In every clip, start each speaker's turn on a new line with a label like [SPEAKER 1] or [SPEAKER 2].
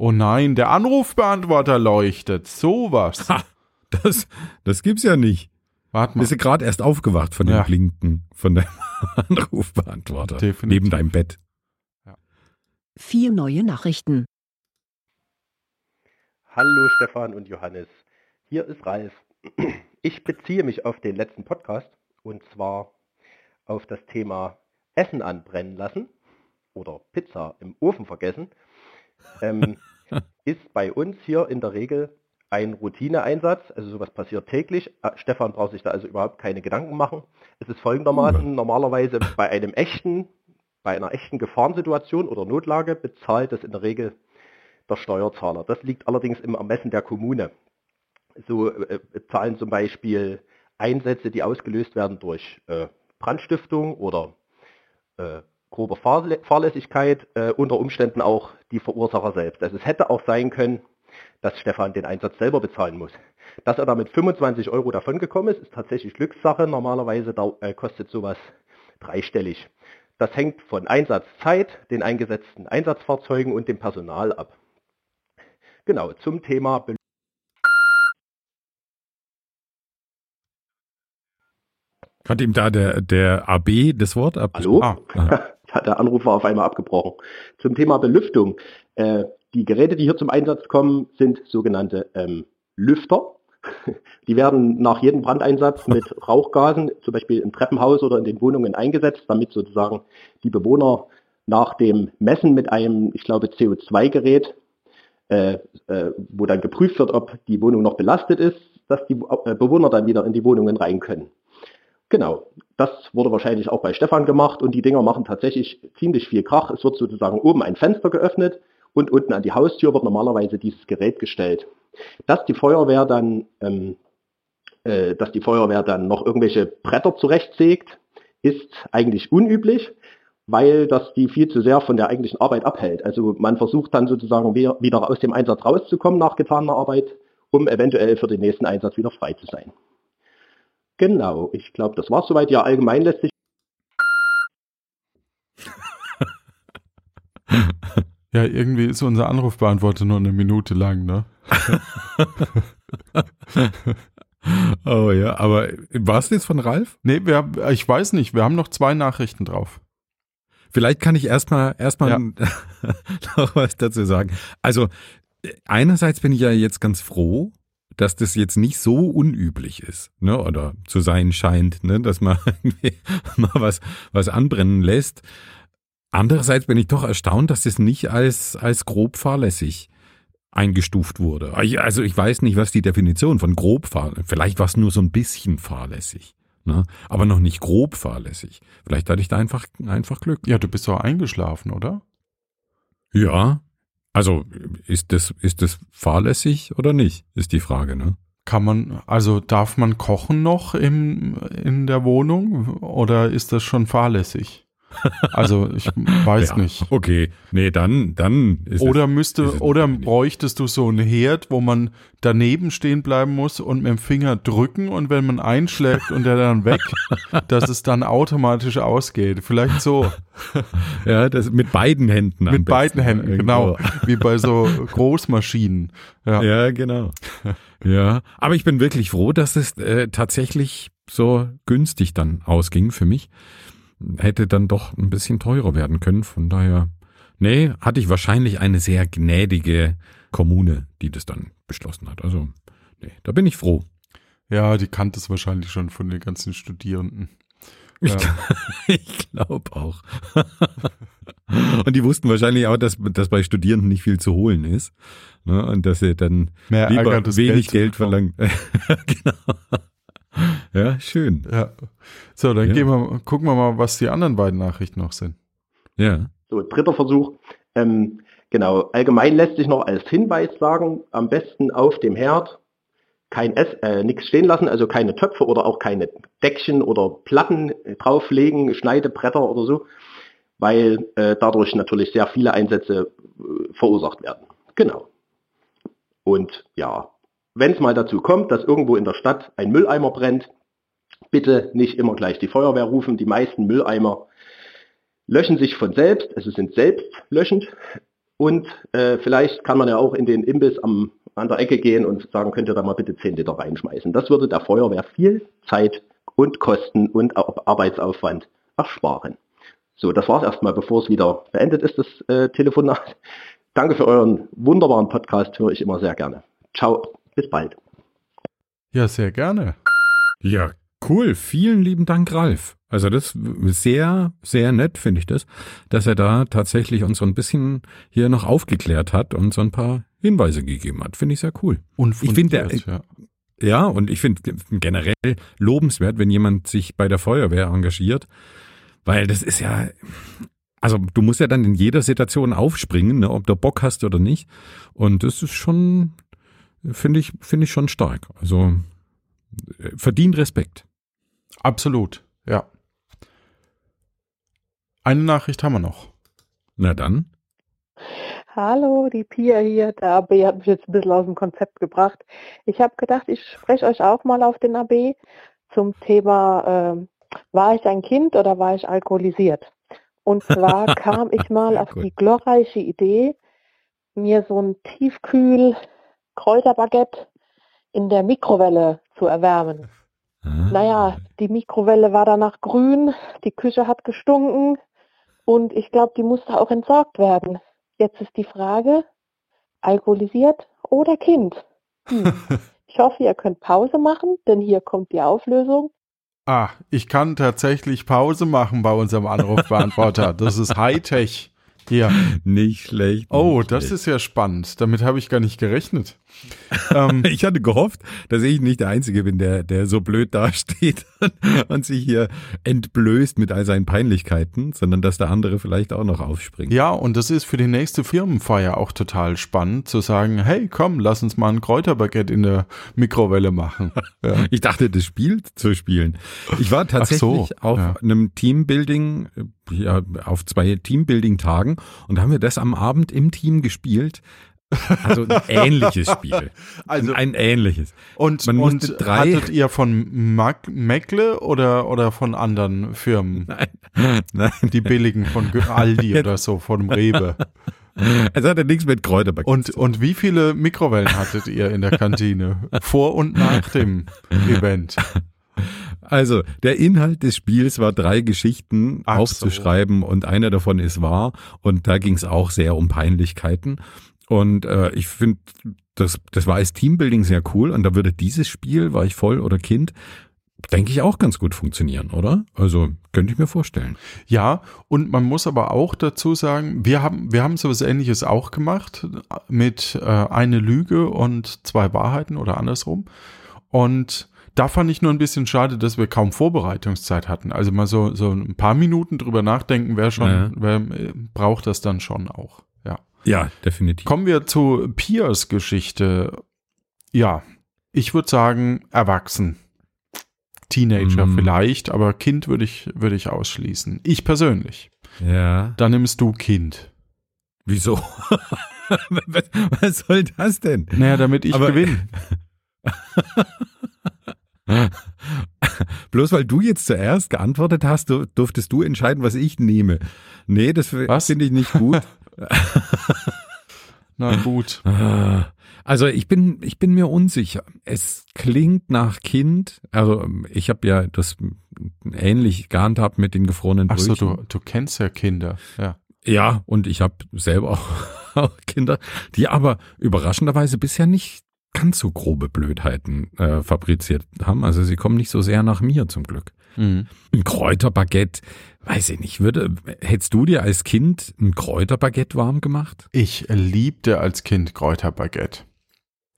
[SPEAKER 1] Oh nein, der Anrufbeantworter leuchtet. Sowas.
[SPEAKER 2] Ha, das, das gibt's ja nicht.
[SPEAKER 1] Warte mal.
[SPEAKER 2] Bist du gerade erst aufgewacht von dem
[SPEAKER 1] Ja.
[SPEAKER 2] Blinken von deinem Anrufbeantworter
[SPEAKER 1] Definitiv.
[SPEAKER 2] neben deinem Bett.
[SPEAKER 3] Vier neue Nachrichten.
[SPEAKER 4] Hallo Stefan und Johannes, hier ist Ralf. Ich beziehe mich auf den letzten Podcast und zwar auf das Thema Essen anbrennen lassen oder Pizza im Ofen vergessen. Ähm, ist bei uns hier in der Regel ein Routineeinsatz, also sowas passiert täglich. Äh, Stefan braucht sich da also überhaupt keine Gedanken machen. Es ist folgendermaßen, normalerweise bei einem echten, bei einer echten Gefahrensituation oder Notlage bezahlt das in der Regel der Steuerzahler. Das liegt allerdings im Ermessen der Kommune. So äh, zahlen zum Beispiel Einsätze, die ausgelöst werden durch äh, Brandstiftung oder äh, grobe Fahrlä Fahrlässigkeit, äh, unter Umständen auch die Verursacher selbst. Also es hätte auch sein können, dass Stefan den Einsatz selber bezahlen muss. Dass er damit 25 Euro davongekommen ist, ist tatsächlich Glückssache. Normalerweise da, äh, kostet sowas dreistellig. Das hängt von Einsatzzeit, den eingesetzten Einsatzfahrzeugen und dem Personal ab. Genau, zum Thema Be
[SPEAKER 2] Hat ihm da der, der AB das Wort ab?
[SPEAKER 4] Hallo?
[SPEAKER 1] Ah,
[SPEAKER 4] der Anruf war auf einmal abgebrochen. Zum Thema Belüftung. Äh, die Geräte, die hier zum Einsatz kommen, sind sogenannte ähm, Lüfter. Die werden nach jedem Brandeinsatz mit Rauchgasen, zum Beispiel im Treppenhaus oder in den Wohnungen eingesetzt, damit sozusagen die Bewohner nach dem Messen mit einem, ich glaube, CO2-Gerät, äh, äh, wo dann geprüft wird, ob die Wohnung noch belastet ist, dass die äh, Bewohner dann wieder in die Wohnungen rein können. Genau, das wurde wahrscheinlich auch bei Stefan gemacht und die Dinger machen tatsächlich ziemlich viel Krach. Es wird sozusagen oben ein Fenster geöffnet und unten an die Haustür wird normalerweise dieses Gerät gestellt. Dass die Feuerwehr dann, ähm, äh, dass die Feuerwehr dann noch irgendwelche Bretter zurechtsägt, ist eigentlich unüblich, weil das die viel zu sehr von der eigentlichen Arbeit abhält. Also man versucht dann sozusagen wieder wieder aus dem Einsatz rauszukommen nach getaner Arbeit, um eventuell für den nächsten Einsatz wieder frei zu sein. Genau, ich glaube, das war soweit. Ja, allgemein lässt sich
[SPEAKER 1] ja, irgendwie ist unser Anrufbeantworter nur eine Minute lang, ne?
[SPEAKER 2] Oh ja, aber war es jetzt von Ralf?
[SPEAKER 1] Nee, wir, ich weiß nicht, wir haben noch zwei Nachrichten drauf.
[SPEAKER 2] Vielleicht kann ich erstmal erstmal
[SPEAKER 1] Ja.
[SPEAKER 2] noch was dazu sagen. Also einerseits bin ich ja jetzt ganz froh, dass das jetzt nicht so unüblich ist, ne, oder zu sein scheint, ne, dass man mal was was anbrennen lässt. Andererseits bin ich doch erstaunt, dass das nicht als als grob fahrlässig eingestuft wurde. Also ich weiß nicht, was die Definition von grob fahrlässig. Vielleicht war es nur so ein bisschen fahrlässig, ne, aber noch nicht grob fahrlässig. Vielleicht hatte ich da einfach einfach Glück.
[SPEAKER 1] Ja, du bist doch eingeschlafen, oder?
[SPEAKER 2] Ja. Also ist das, ist das fahrlässig oder nicht, ist die Frage, ne?
[SPEAKER 1] Kann man, also darf man kochen noch im, in der Wohnung oder ist das schon fahrlässig? Also ich weiß
[SPEAKER 2] ja,
[SPEAKER 1] nicht.
[SPEAKER 2] Okay. Nee, dann, dann ist
[SPEAKER 1] Oder
[SPEAKER 2] es,
[SPEAKER 1] müsste,
[SPEAKER 2] ist
[SPEAKER 1] oder bräuchtest du so einen Herd, wo man daneben stehen bleiben muss und mit dem Finger drücken und wenn man einschlägt und der dann weg, dass es dann automatisch ausgeht. Vielleicht so.
[SPEAKER 2] ja, das mit beiden Händen. am
[SPEAKER 1] Mit beiden
[SPEAKER 2] besten,
[SPEAKER 1] Händen,
[SPEAKER 2] irgendwo.
[SPEAKER 1] genau. Wie bei so Großmaschinen. Ja.
[SPEAKER 2] Ja, genau. Ja, aber ich bin wirklich froh, dass es äh, tatsächlich so günstig dann ausging für mich. Hätte dann doch ein bisschen teurer werden können. Von daher, nee, hatte ich wahrscheinlich eine sehr gnädige Kommune, die das dann beschlossen hat. Also, nee, da bin ich froh.
[SPEAKER 1] ja, die kannte es wahrscheinlich schon von den ganzen Studierenden.
[SPEAKER 2] Ich,
[SPEAKER 1] Ja.
[SPEAKER 2] ich glaube auch. Und die wussten wahrscheinlich auch, dass, dass bei Studierenden nicht viel zu holen ist. Ne? Und dass sie dann
[SPEAKER 1] Mehr
[SPEAKER 2] lieber wenig
[SPEAKER 1] Geld
[SPEAKER 2] Geld, verlangen. genau. Ja, schön.
[SPEAKER 1] Ja. So, dann
[SPEAKER 2] Ja.
[SPEAKER 1] gehen wir, gucken wir mal, was die anderen beiden Nachrichten noch sind.
[SPEAKER 2] Ja.
[SPEAKER 4] So, dritter Versuch. Ähm, genau, allgemein lässt sich noch als Hinweis sagen, am besten auf dem Herd kein Ess, äh, nichts stehen lassen, also keine Töpfe oder auch keine Deckchen oder Platten äh, drauflegen, Schneidebretter oder so, weil äh, dadurch natürlich sehr viele Einsätze äh, verursacht werden. Genau. Und ja, wenn es mal dazu kommt, dass irgendwo in der Stadt ein Mülleimer brennt, bitte nicht immer gleich die Feuerwehr rufen. Die meisten Mülleimer löschen sich von selbst, also sind selbstlöschend Und äh, vielleicht kann man ja auch in den Imbiss am, an der Ecke gehen und sagen, könnt ihr da mal bitte 10 Liter reinschmeißen. Das würde der Feuerwehr viel Zeit und Kosten und Arbeitsaufwand ersparen. So, das war's erstmal, bevor es wieder beendet ist, das äh, Telefonat. Danke für euren wunderbaren Podcast, höre ich immer sehr gerne. Ciao, bis bald.
[SPEAKER 1] Ja, sehr gerne.
[SPEAKER 2] Ja, cool. Vielen lieben Dank, Ralf. Also das ist sehr, sehr nett, finde ich das, dass er da tatsächlich uns so ein bisschen hier noch aufgeklärt hat und so ein paar Hinweise gegeben hat. Finde ich sehr cool.
[SPEAKER 1] Und
[SPEAKER 2] ich finde, ja. ja, und ich finde generell lobenswert, wenn jemand sich bei der Feuerwehr engagiert, weil das ist ja, also du musst ja dann in jeder Situation aufspringen, ne, ob du Bock hast oder nicht. Und das ist schon, finde ich, finde ich schon stark. Also äh, verdient Respekt.
[SPEAKER 1] Absolut, ja. Eine Nachricht haben wir noch.
[SPEAKER 2] Na dann.
[SPEAKER 5] Hallo, die Pia hier. Der AB hat mich jetzt ein bisschen aus dem Konzept gebracht. Ich habe gedacht, ich spreche euch auch mal auf den AB zum Thema, äh, war ich ein Kind oder war ich alkoholisiert? Und zwar kam ich mal auf die glorreiche Idee, mir so ein tiefkühl Kräuterbaguette in der Mikrowelle zu erwärmen. Ah. Naja, die Mikrowelle war danach grün, die Küche hat gestunken, und ich glaube, die musste auch entsorgt werden. Jetzt ist die Frage, alkoholisiert oder Kind? Hm. Ich hoffe, ihr könnt Pause machen, denn hier kommt die Auflösung.
[SPEAKER 1] Ah, ich kann tatsächlich Pause machen bei unserem Anrufbeantworter. Das ist Hightech.
[SPEAKER 2] Ja. Nicht schlecht.
[SPEAKER 1] Oh,
[SPEAKER 2] nicht
[SPEAKER 1] das
[SPEAKER 2] schlecht.
[SPEAKER 1] ist ja spannend. Damit habe ich gar nicht gerechnet.
[SPEAKER 2] Ähm, ich hatte gehofft, dass ich nicht der Einzige bin, der, der so blöd dasteht und sich hier entblößt mit all seinen Peinlichkeiten, sondern dass der andere vielleicht auch noch aufspringt.
[SPEAKER 1] Ja, und das ist für die nächste Firmenfeier auch total spannend, zu sagen, hey, komm, lass uns mal ein Kräuterbaguette in der Mikrowelle machen.
[SPEAKER 2] Ja. Ich dachte, das Spiel zu spielen. Ich war tatsächlich so, auf ja. einem Teambuilding, ja, auf zwei Teambuilding-Tagen und haben wir das am Abend im Team gespielt. Also ein ähnliches Spiel. Also ein ähnliches.
[SPEAKER 1] Und, Man und drei hattet ihr von Mac Meckle oder, oder von anderen Firmen?
[SPEAKER 2] Nein. Nein.
[SPEAKER 1] Die billigen von Aldi oder so, von Rewe.
[SPEAKER 2] Es hatte nichts mit Kräuterbacken.
[SPEAKER 1] Und, und wie viele Mikrowellen hattet ihr in der Kantine? Vor und nach dem Event?
[SPEAKER 2] Also, der Inhalt des Spiels war drei Geschichten Ach aufzuschreiben so. und einer davon ist wahr. Und da ging es auch sehr um Peinlichkeiten. Und äh, ich finde, das, das war als Teambuilding sehr cool. Und da würde dieses Spiel, war ich voll oder Kind, denke ich auch ganz gut funktionieren, oder? Also könnte ich mir vorstellen.
[SPEAKER 1] Ja, und man muss aber auch dazu sagen, wir haben, wir haben sowas ähnliches auch gemacht mit äh, eine Lüge und zwei Wahrheiten oder andersrum. Und da fand ich nur ein bisschen schade, dass wir kaum Vorbereitungszeit hatten. Also mal so, so ein paar Minuten drüber nachdenken, wer schon, ja. wer äh, braucht das dann schon auch. Ja.
[SPEAKER 2] Definitiv.
[SPEAKER 1] Kommen wir zu Piers Geschichte. Ja, ich würde sagen, erwachsen. Teenager mm. vielleicht, aber Kind würde ich, würde ich ausschließen. Ich persönlich.
[SPEAKER 2] Ja.
[SPEAKER 1] Dann nimmst du Kind.
[SPEAKER 2] Wieso? was, soll das denn?
[SPEAKER 1] Naja, damit ich gewinne.
[SPEAKER 2] Bloß weil du jetzt zuerst geantwortet hast, durftest du entscheiden, was ich nehme. Nee, das finde ich nicht gut.
[SPEAKER 1] Na gut.
[SPEAKER 2] Also ich bin, ich bin mir unsicher. Es klingt nach Kind. Also ich habe ja das ähnlich gehandhabt mit den gefrorenen Brötchen.
[SPEAKER 1] Ach so, du, du kennst ja Kinder. Ja.
[SPEAKER 2] Ja, und ich habe selber auch, auch Kinder, die aber überraschenderweise bisher nicht ganz so grobe Blödheiten äh, fabriziert haben. Also sie kommen nicht so sehr nach mir zum Glück. Mhm. Ein Kräuterbaguette, weiß ich nicht, würde, hättest du dir als Kind ein Kräuterbaguette warm gemacht?
[SPEAKER 1] Ich liebte als Kind Kräuterbaguette.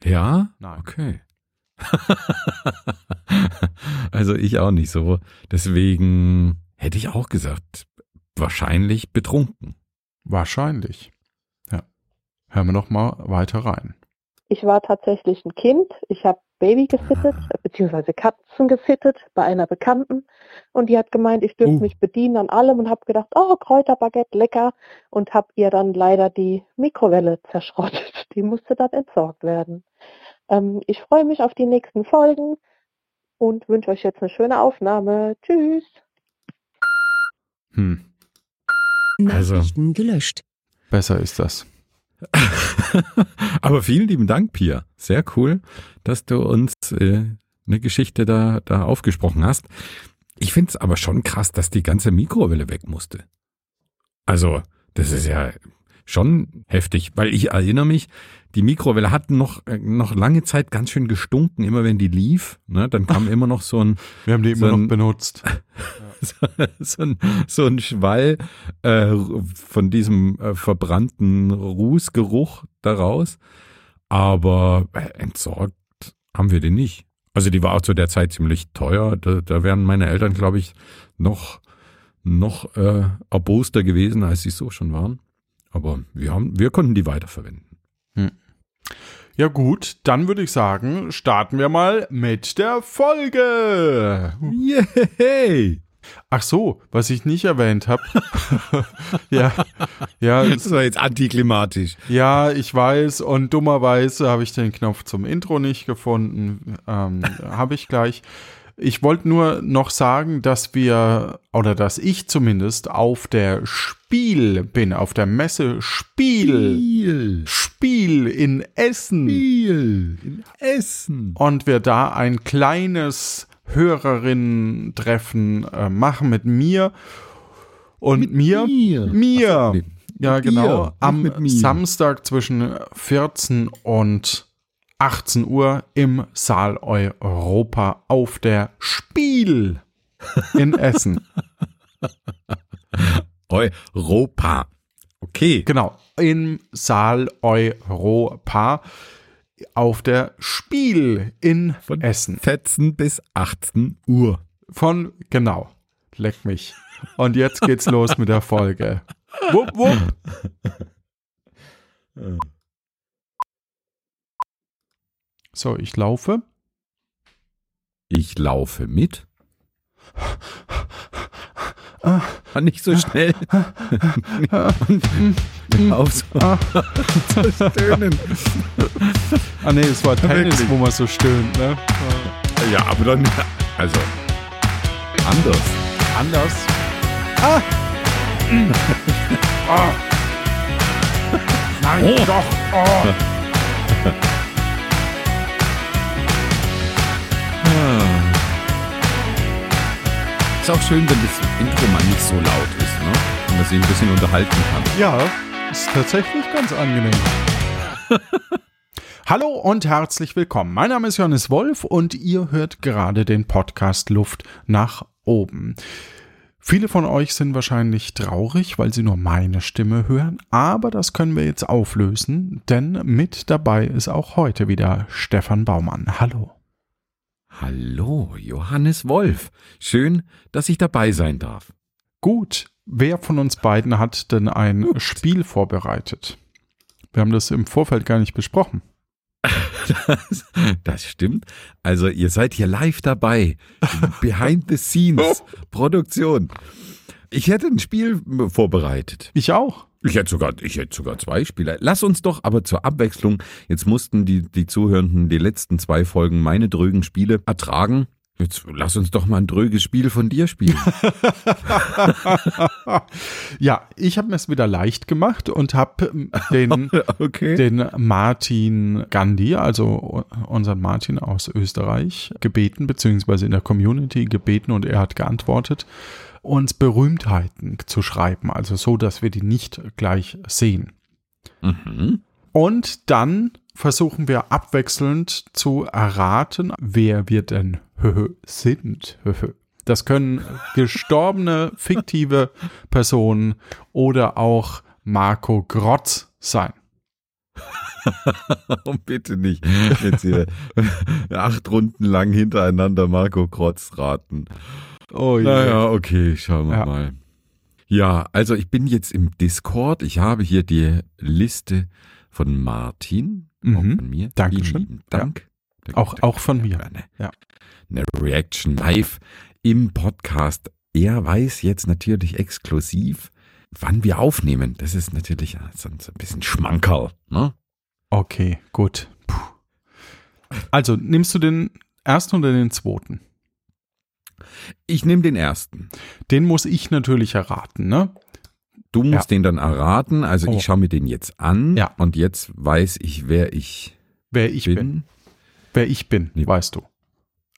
[SPEAKER 2] Ja?
[SPEAKER 1] Nein.
[SPEAKER 2] Okay. also ich auch nicht so. Deswegen hätte ich auch gesagt, wahrscheinlich betrunken.
[SPEAKER 1] Wahrscheinlich. Ja. Hören wir noch mal weiter rein.
[SPEAKER 5] Ich war tatsächlich ein Kind. Ich habe Baby gesittet, ah. beziehungsweise Katzen gesittet bei einer Bekannten. Und die hat gemeint, ich dürfte uh. mich bedienen an allem und habe gedacht, oh, Kräuterbaguette, lecker. Und habe ihr dann leider die Mikrowelle zerschrottet. Die musste dann entsorgt werden. Ähm, ich freue mich auf die nächsten Folgen und wünsche euch jetzt eine schöne Aufnahme. Tschüss.
[SPEAKER 3] Hm. Also, Nachrichten gelöscht.
[SPEAKER 1] Besser ist das.
[SPEAKER 2] Aber vielen lieben Dank, Pia. Sehr cool, dass du uns äh, eine Geschichte da, da aufgesprochen hast. Ich finde es aber schon krass, dass die ganze Mikrowelle weg musste. Also, das ist ja schon heftig, weil ich erinnere mich, die Mikrowelle hat noch, äh, noch lange Zeit ganz schön gestunken, immer wenn die lief. Ne, dann kam immer noch so ein.
[SPEAKER 1] Wir haben die
[SPEAKER 2] so
[SPEAKER 1] immer noch benutzt.
[SPEAKER 2] so, so, ein, so ein Schwall äh, von diesem äh, verbrannten Rußgeruch daraus. Aber äh, entsorgt haben wir den nicht. Also die war auch zu der Zeit ziemlich teuer. Da, da wären meine Eltern, glaube ich, noch, noch äh, erboster gewesen, als sie so schon waren. Aber wir, haben, wir konnten die weiterverwenden.
[SPEAKER 1] Ja gut, dann würde ich sagen, starten wir mal mit der Folge.
[SPEAKER 2] Yay!
[SPEAKER 1] Ach so, was ich nicht erwähnt habe. ja, ja,
[SPEAKER 2] Das war jetzt antiklimatisch.
[SPEAKER 1] ja, ich weiß und dummerweise habe ich den Knopf zum Intro nicht gefunden. Ähm, habe ich gleich. Ich wollte nur noch sagen, dass wir, oder dass ich zumindest auf der Spiel bin, auf der Messe Spiel.
[SPEAKER 2] Spiel.
[SPEAKER 1] Spiel in Essen.
[SPEAKER 2] Spiel. In Essen.
[SPEAKER 1] und wir da ein kleines Hörerinnen-Treffen äh, machen mit mir und
[SPEAKER 2] Mit
[SPEAKER 1] mir.
[SPEAKER 2] mir.
[SPEAKER 1] Mir.
[SPEAKER 2] So.
[SPEAKER 1] Ja,
[SPEAKER 2] Mit
[SPEAKER 1] genau.
[SPEAKER 2] dir,
[SPEAKER 1] Am. Samstag zwischen 14 und 18 Uhr im Saal Europa auf der Spiel in Essen.
[SPEAKER 2] Europa. Okay.
[SPEAKER 1] genau. Im Saal Europa auf der Spiel in
[SPEAKER 2] Von
[SPEAKER 1] Essen.
[SPEAKER 2] 14 bis 18 Uhr.
[SPEAKER 1] Von, genau, leck mich. Und jetzt geht's los mit der Folge. Wupp, wupp. So, ich laufe.
[SPEAKER 2] Ich laufe mit. Ah, nicht so schnell. Und auf so zu stöhnen.
[SPEAKER 1] Ah nee, es war Tennis,
[SPEAKER 2] Wirklich?
[SPEAKER 1] wo man so stöhnt, ne?
[SPEAKER 2] Ja, aber dann, also, anders.
[SPEAKER 1] Anders. Ah! ah. Nein,
[SPEAKER 2] Oh.
[SPEAKER 1] doch. Oh.
[SPEAKER 2] Ist auch schön, wenn das Intro mal nicht so laut ist, ne? Und man sich ein bisschen unterhalten kann.
[SPEAKER 1] Ja, ist tatsächlich ganz angenehm. Hallo und herzlich willkommen. Mein Name ist Johannes Wolf und ihr hört gerade den Podcast Luft nach oben. Viele von euch sind wahrscheinlich traurig, weil sie nur meine Stimme hören, aber das können wir jetzt auflösen, denn mit dabei ist auch heute wieder Stefan Baumann. Hallo.
[SPEAKER 2] Hallo, Johannes Wolf. Schön, dass ich dabei sein darf.
[SPEAKER 1] Gut, wer von uns beiden hat denn ein Spiel vorbereitet? Wir haben das im Vorfeld gar nicht besprochen.
[SPEAKER 2] Das, das stimmt. Also ihr seid hier live dabei. Behind the scenes. Produktion. Ich hätte ein Spiel vorbereitet.
[SPEAKER 1] Ich auch.
[SPEAKER 2] Ich hätte sogar, ich hätte sogar zwei Spiele. Lass uns doch aber zur Abwechslung. Jetzt mussten die, die Zuhörenden die letzten zwei Folgen meine drögen Spiele ertragen. Jetzt lass uns doch mal ein dröges Spiel von dir spielen.
[SPEAKER 1] ja, ich habe mir es wieder leicht gemacht und habe den,
[SPEAKER 2] Okay.
[SPEAKER 1] den Martin Gandhi, also unseren Martin aus Österreich, gebeten, beziehungsweise in der Community gebeten und er hat geantwortet, uns Berühmtheiten zu schreiben, also so, dass wir die nicht gleich sehen.
[SPEAKER 2] Mhm.
[SPEAKER 1] Und dann versuchen wir abwechselnd zu erraten, wer wir denn sind. Das können gestorbene, fiktive Personen oder auch Marco Grotz sein.
[SPEAKER 2] Oh, bitte nicht. Jetzt hier acht Runden lang hintereinander Marco Krotz raten.
[SPEAKER 1] Oh
[SPEAKER 2] Naja, okay, schauen wir
[SPEAKER 1] Ja.
[SPEAKER 2] mal. Ja, also ich bin jetzt im Discord. Ich habe hier die Liste von Martin, auch
[SPEAKER 1] Mhm.
[SPEAKER 2] von mir.
[SPEAKER 1] Dankeschön.
[SPEAKER 2] Dank.
[SPEAKER 1] Auch, auch von mir.
[SPEAKER 2] Eine,
[SPEAKER 1] Ja.
[SPEAKER 2] eine Reaction live im Podcast. Er weiß jetzt natürlich exklusiv, wann wir aufnehmen. Das ist natürlich so ein bisschen Schmankerl. Ne?
[SPEAKER 1] Okay, gut. Puh. Also, nimmst du den ersten oder den zweiten?
[SPEAKER 2] Ich nehme den ersten.
[SPEAKER 1] Den muss ich natürlich erraten, ne?
[SPEAKER 2] Du musst
[SPEAKER 1] Ja.
[SPEAKER 2] den dann erraten. Also
[SPEAKER 1] Oh.
[SPEAKER 2] ich schaue mir den jetzt an
[SPEAKER 1] Ja.
[SPEAKER 2] und jetzt weiß ich, wer ich
[SPEAKER 1] Wer ich bin.
[SPEAKER 2] bin.
[SPEAKER 1] Wer ich bin,
[SPEAKER 2] Nee.
[SPEAKER 1] weißt du.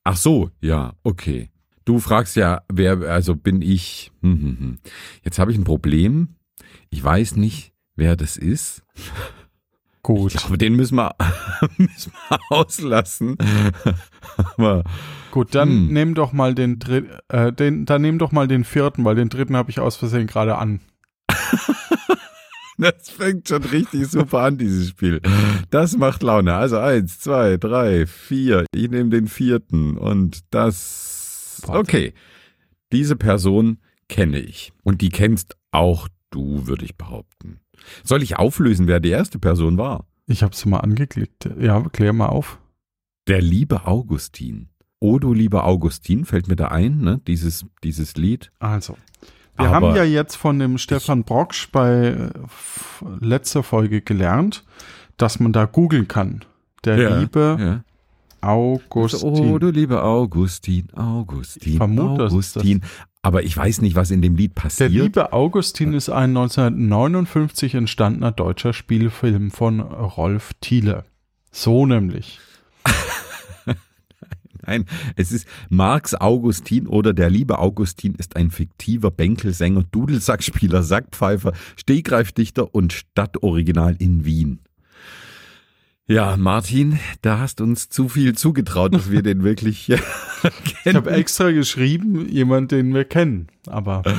[SPEAKER 2] Ach so, ja, okay. Du fragst ja, wer, also bin ich. Hm, hm, hm. Jetzt habe ich ein Problem. Ich weiß nicht, wer das ist.
[SPEAKER 1] Gut.
[SPEAKER 2] Ich glaube, den müssen wir, müssen wir auslassen. Aber
[SPEAKER 1] Gut, dann
[SPEAKER 2] Hm.
[SPEAKER 1] nimm doch mal den dritten, äh, den, dann nimm doch mal den vierten, weil den dritten habe ich aus Versehen gerade an.
[SPEAKER 2] das fängt schon richtig super an, dieses Spiel. Das macht Laune. Also eins, zwei, drei, vier. Ich nehme den vierten und das. Okay. Diese Person kenne ich. Und die kennst auch du, würde ich behaupten. Soll ich auflösen, wer die erste Person war?
[SPEAKER 1] Ich habe sie mal angeklickt. Ja, klär mal auf.
[SPEAKER 2] Der liebe Augustin. Du lieber Augustin, fällt mir da ein, ne? Dieses, dieses Lied.
[SPEAKER 1] Also, wir
[SPEAKER 2] Aber
[SPEAKER 1] haben ja jetzt von dem Stefan Brocksch bei äh, letzter Folge gelernt, dass man da googeln kann. Der
[SPEAKER 2] Ja,
[SPEAKER 1] liebe
[SPEAKER 2] ja.
[SPEAKER 1] Augustin.
[SPEAKER 2] Oh, du lieber Augustin, Augustin,
[SPEAKER 1] Ich vermute, ist das.
[SPEAKER 2] Augustin. Aber ich weiß nicht, was in dem Lied
[SPEAKER 1] Der
[SPEAKER 2] passiert.
[SPEAKER 1] liebe Augustin ist ein 1959 entstandener deutscher Spielfilm von Rolf Thiele. So nämlich.
[SPEAKER 2] Nein, es ist Marx Augustin oder der liebe Augustin ist ein fiktiver Bänkelsänger, Dudelsackspieler, Sackpfeifer, Stegreifdichter und Stadtoriginal in Wien. Ja, Martin, da hast uns zu viel zugetraut, dass wir den wirklich
[SPEAKER 1] Ich
[SPEAKER 2] kennen.
[SPEAKER 1] habe extra geschrieben, jemand, den wir kennen. Aber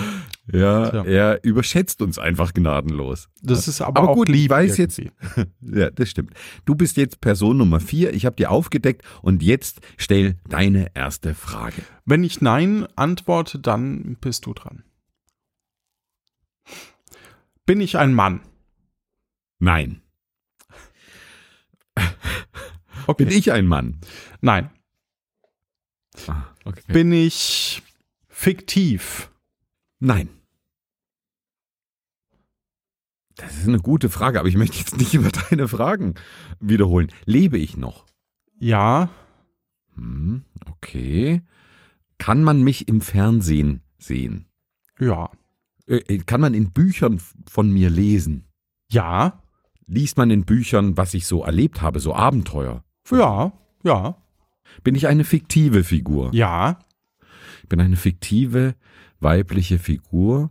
[SPEAKER 2] Ja,
[SPEAKER 1] Tja.
[SPEAKER 2] er überschätzt uns einfach gnadenlos.
[SPEAKER 1] das ist aber,
[SPEAKER 2] Aber gut, ich
[SPEAKER 1] lieb
[SPEAKER 2] weiß jetzt-
[SPEAKER 1] irgendwie.
[SPEAKER 2] Ja, das stimmt. Du bist jetzt Person Nummer vier. Ich habe dir aufgedeckt und jetzt stell deine erste Frage.
[SPEAKER 1] Wenn ich Nein antworte, dann bist du dran. Bin ich ein Mann?
[SPEAKER 2] Nein.
[SPEAKER 1] Okay.
[SPEAKER 2] Bin ich ein Mann?
[SPEAKER 1] Nein.
[SPEAKER 2] Ah, okay.
[SPEAKER 1] Bin ich fiktiv?
[SPEAKER 2] Nein. Das ist eine gute Frage, aber ich möchte jetzt nicht über deine Fragen wiederholen. Lebe ich noch?
[SPEAKER 1] Ja.
[SPEAKER 2] Hm, okay. Kann man mich im Fernsehen sehen?
[SPEAKER 1] Ja.
[SPEAKER 2] Äh, kann man in Büchern von mir lesen?
[SPEAKER 1] Ja.
[SPEAKER 2] Liest man in Büchern, was ich so erlebt habe, so Abenteuer?
[SPEAKER 1] Ja. Ja.
[SPEAKER 2] Bin ich eine fiktive Figur?
[SPEAKER 1] Ja.
[SPEAKER 2] Ich bin eine fiktive weibliche Figur.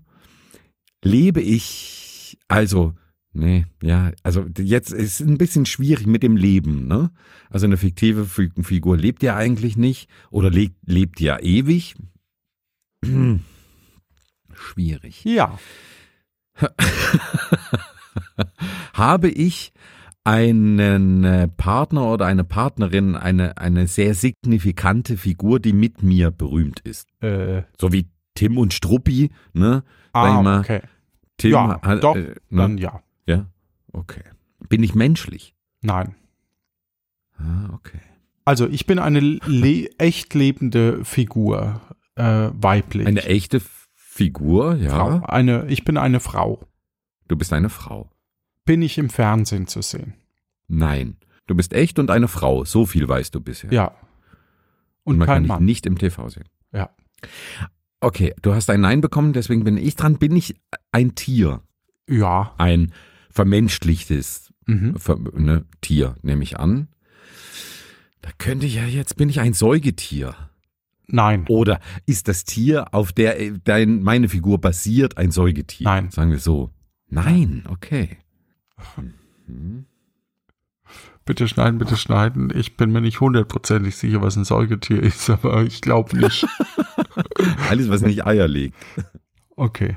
[SPEAKER 2] Lebe ich, also, nee, ja, also jetzt ist es ein bisschen schwierig mit dem Leben, ne? Also eine fiktive Fi- Figur lebt ja eigentlich nicht oder lebt, lebt ja ewig. Schwierig.
[SPEAKER 1] Ja.
[SPEAKER 2] Habe ich einen äh, Partner oder eine Partnerin, eine, eine sehr signifikante Figur, die mit mir berühmt ist?
[SPEAKER 1] Äh,
[SPEAKER 2] So wie Tim und Struppi, ne?
[SPEAKER 1] Ah,
[SPEAKER 2] mal,
[SPEAKER 1] okay.
[SPEAKER 2] Tim
[SPEAKER 1] Ja,
[SPEAKER 2] hat,
[SPEAKER 1] doch,
[SPEAKER 2] äh,
[SPEAKER 1] Dann
[SPEAKER 2] ne?
[SPEAKER 1] ja.
[SPEAKER 2] Ja, okay. Bin ich menschlich?
[SPEAKER 1] Nein.
[SPEAKER 2] Ah, okay.
[SPEAKER 1] Also ich bin eine le echt lebende Figur, äh, weiblich.
[SPEAKER 2] Eine echte Figur, ja.
[SPEAKER 1] Frau. Eine, ich bin eine Frau.
[SPEAKER 2] Du bist eine Frau.
[SPEAKER 1] Bin ich im Fernsehen zu sehen?
[SPEAKER 2] Nein. Du bist echt und eine Frau. So viel weißt du bisher.
[SPEAKER 1] Ja. Und,
[SPEAKER 2] man
[SPEAKER 1] kein
[SPEAKER 2] kann dich
[SPEAKER 1] Mann.
[SPEAKER 2] nicht im TV sehen.
[SPEAKER 1] Ja.
[SPEAKER 2] Okay, du hast ein Nein bekommen, deswegen bin ich dran. Bin ich ein Tier?
[SPEAKER 1] Ja.
[SPEAKER 2] Ein vermenschlichtes
[SPEAKER 1] Mhm.
[SPEAKER 2] ver ne, Tier, nehme ich an. Da könnte ich ja jetzt, bin ich ein Säugetier?
[SPEAKER 1] Nein.
[SPEAKER 2] Oder ist das Tier, auf der äh, dein, meine Figur basiert, ein Säugetier?
[SPEAKER 1] Nein.
[SPEAKER 2] Sagen wir so. Nein, okay. Mhm.
[SPEAKER 1] Bitte schneiden, bitte schneiden. Ich bin mir nicht hundertprozentig sicher, was ein Säugetier ist, aber ich glaube nicht.
[SPEAKER 2] Alles, was nicht Eier legt.
[SPEAKER 1] Okay.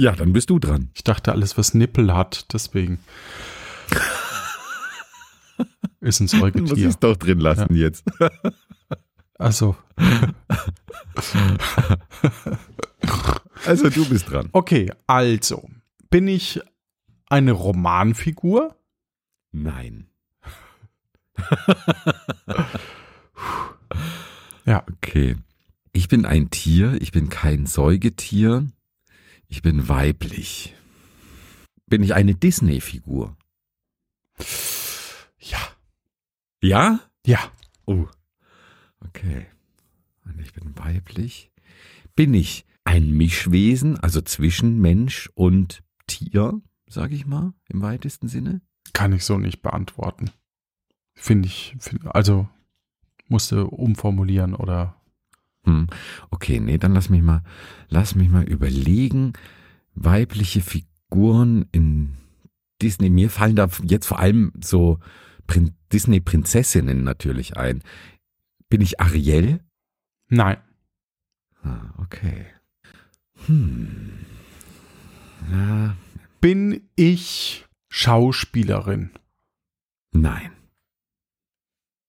[SPEAKER 2] Ja, dann bist du dran.
[SPEAKER 1] Ich dachte, alles, was Nippel hat, deswegen. ist ein
[SPEAKER 2] Muss ich
[SPEAKER 1] Säugetier.
[SPEAKER 2] es doch drin lassen jetzt.
[SPEAKER 1] Also,
[SPEAKER 2] Also du bist dran.
[SPEAKER 1] okay, also. Bin ich eine Romanfigur?
[SPEAKER 2] Nein.
[SPEAKER 1] Ja.
[SPEAKER 2] Okay. Ich bin ein Tier, ich bin kein Säugetier, ich bin weiblich. Bin ich eine Disney-Figur?
[SPEAKER 1] Ja.
[SPEAKER 2] Ja?
[SPEAKER 1] Ja.
[SPEAKER 2] Oh. Okay. Und ich bin weiblich. Bin ich ein Mischwesen, also zwischen Mensch und Tier, sage ich mal, im weitesten Sinne?
[SPEAKER 1] Kann ich so nicht beantworten. Finde ich, find, also musste umformulieren oder.
[SPEAKER 2] Hm. Okay, nee, dann lass mich mal, lass mich mal überlegen. Weibliche Figuren in Disney. Mir fallen da jetzt vor allem so Prin Disney-Prinzessinnen natürlich ein. Bin ich Ariel?
[SPEAKER 1] Nein.
[SPEAKER 2] Ah, okay. Hm. Ja.
[SPEAKER 1] Bin ich Schauspielerin?
[SPEAKER 2] Nein.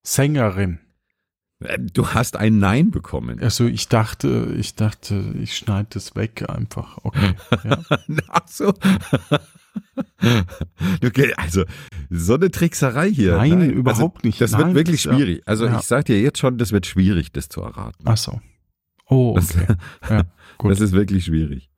[SPEAKER 1] Sängerin?
[SPEAKER 2] Äh, du hast ein Nein bekommen.
[SPEAKER 1] Also ich dachte, ich dachte, ich schneide das weg einfach. Okay. Ja.
[SPEAKER 2] Ach so. Okay, also so eine Trickserei hier.
[SPEAKER 1] Nein, überhaupt
[SPEAKER 2] also,
[SPEAKER 1] nicht.
[SPEAKER 2] Das
[SPEAKER 1] Nein,
[SPEAKER 2] wird wirklich
[SPEAKER 1] das-
[SPEAKER 2] schwierig. Also
[SPEAKER 1] ja.
[SPEAKER 2] ich sag dir jetzt schon, das wird schwierig, das zu erraten.
[SPEAKER 1] Ach so. Oh,
[SPEAKER 2] Das,
[SPEAKER 1] okay. Ja, gut.
[SPEAKER 2] das ist wirklich schwierig.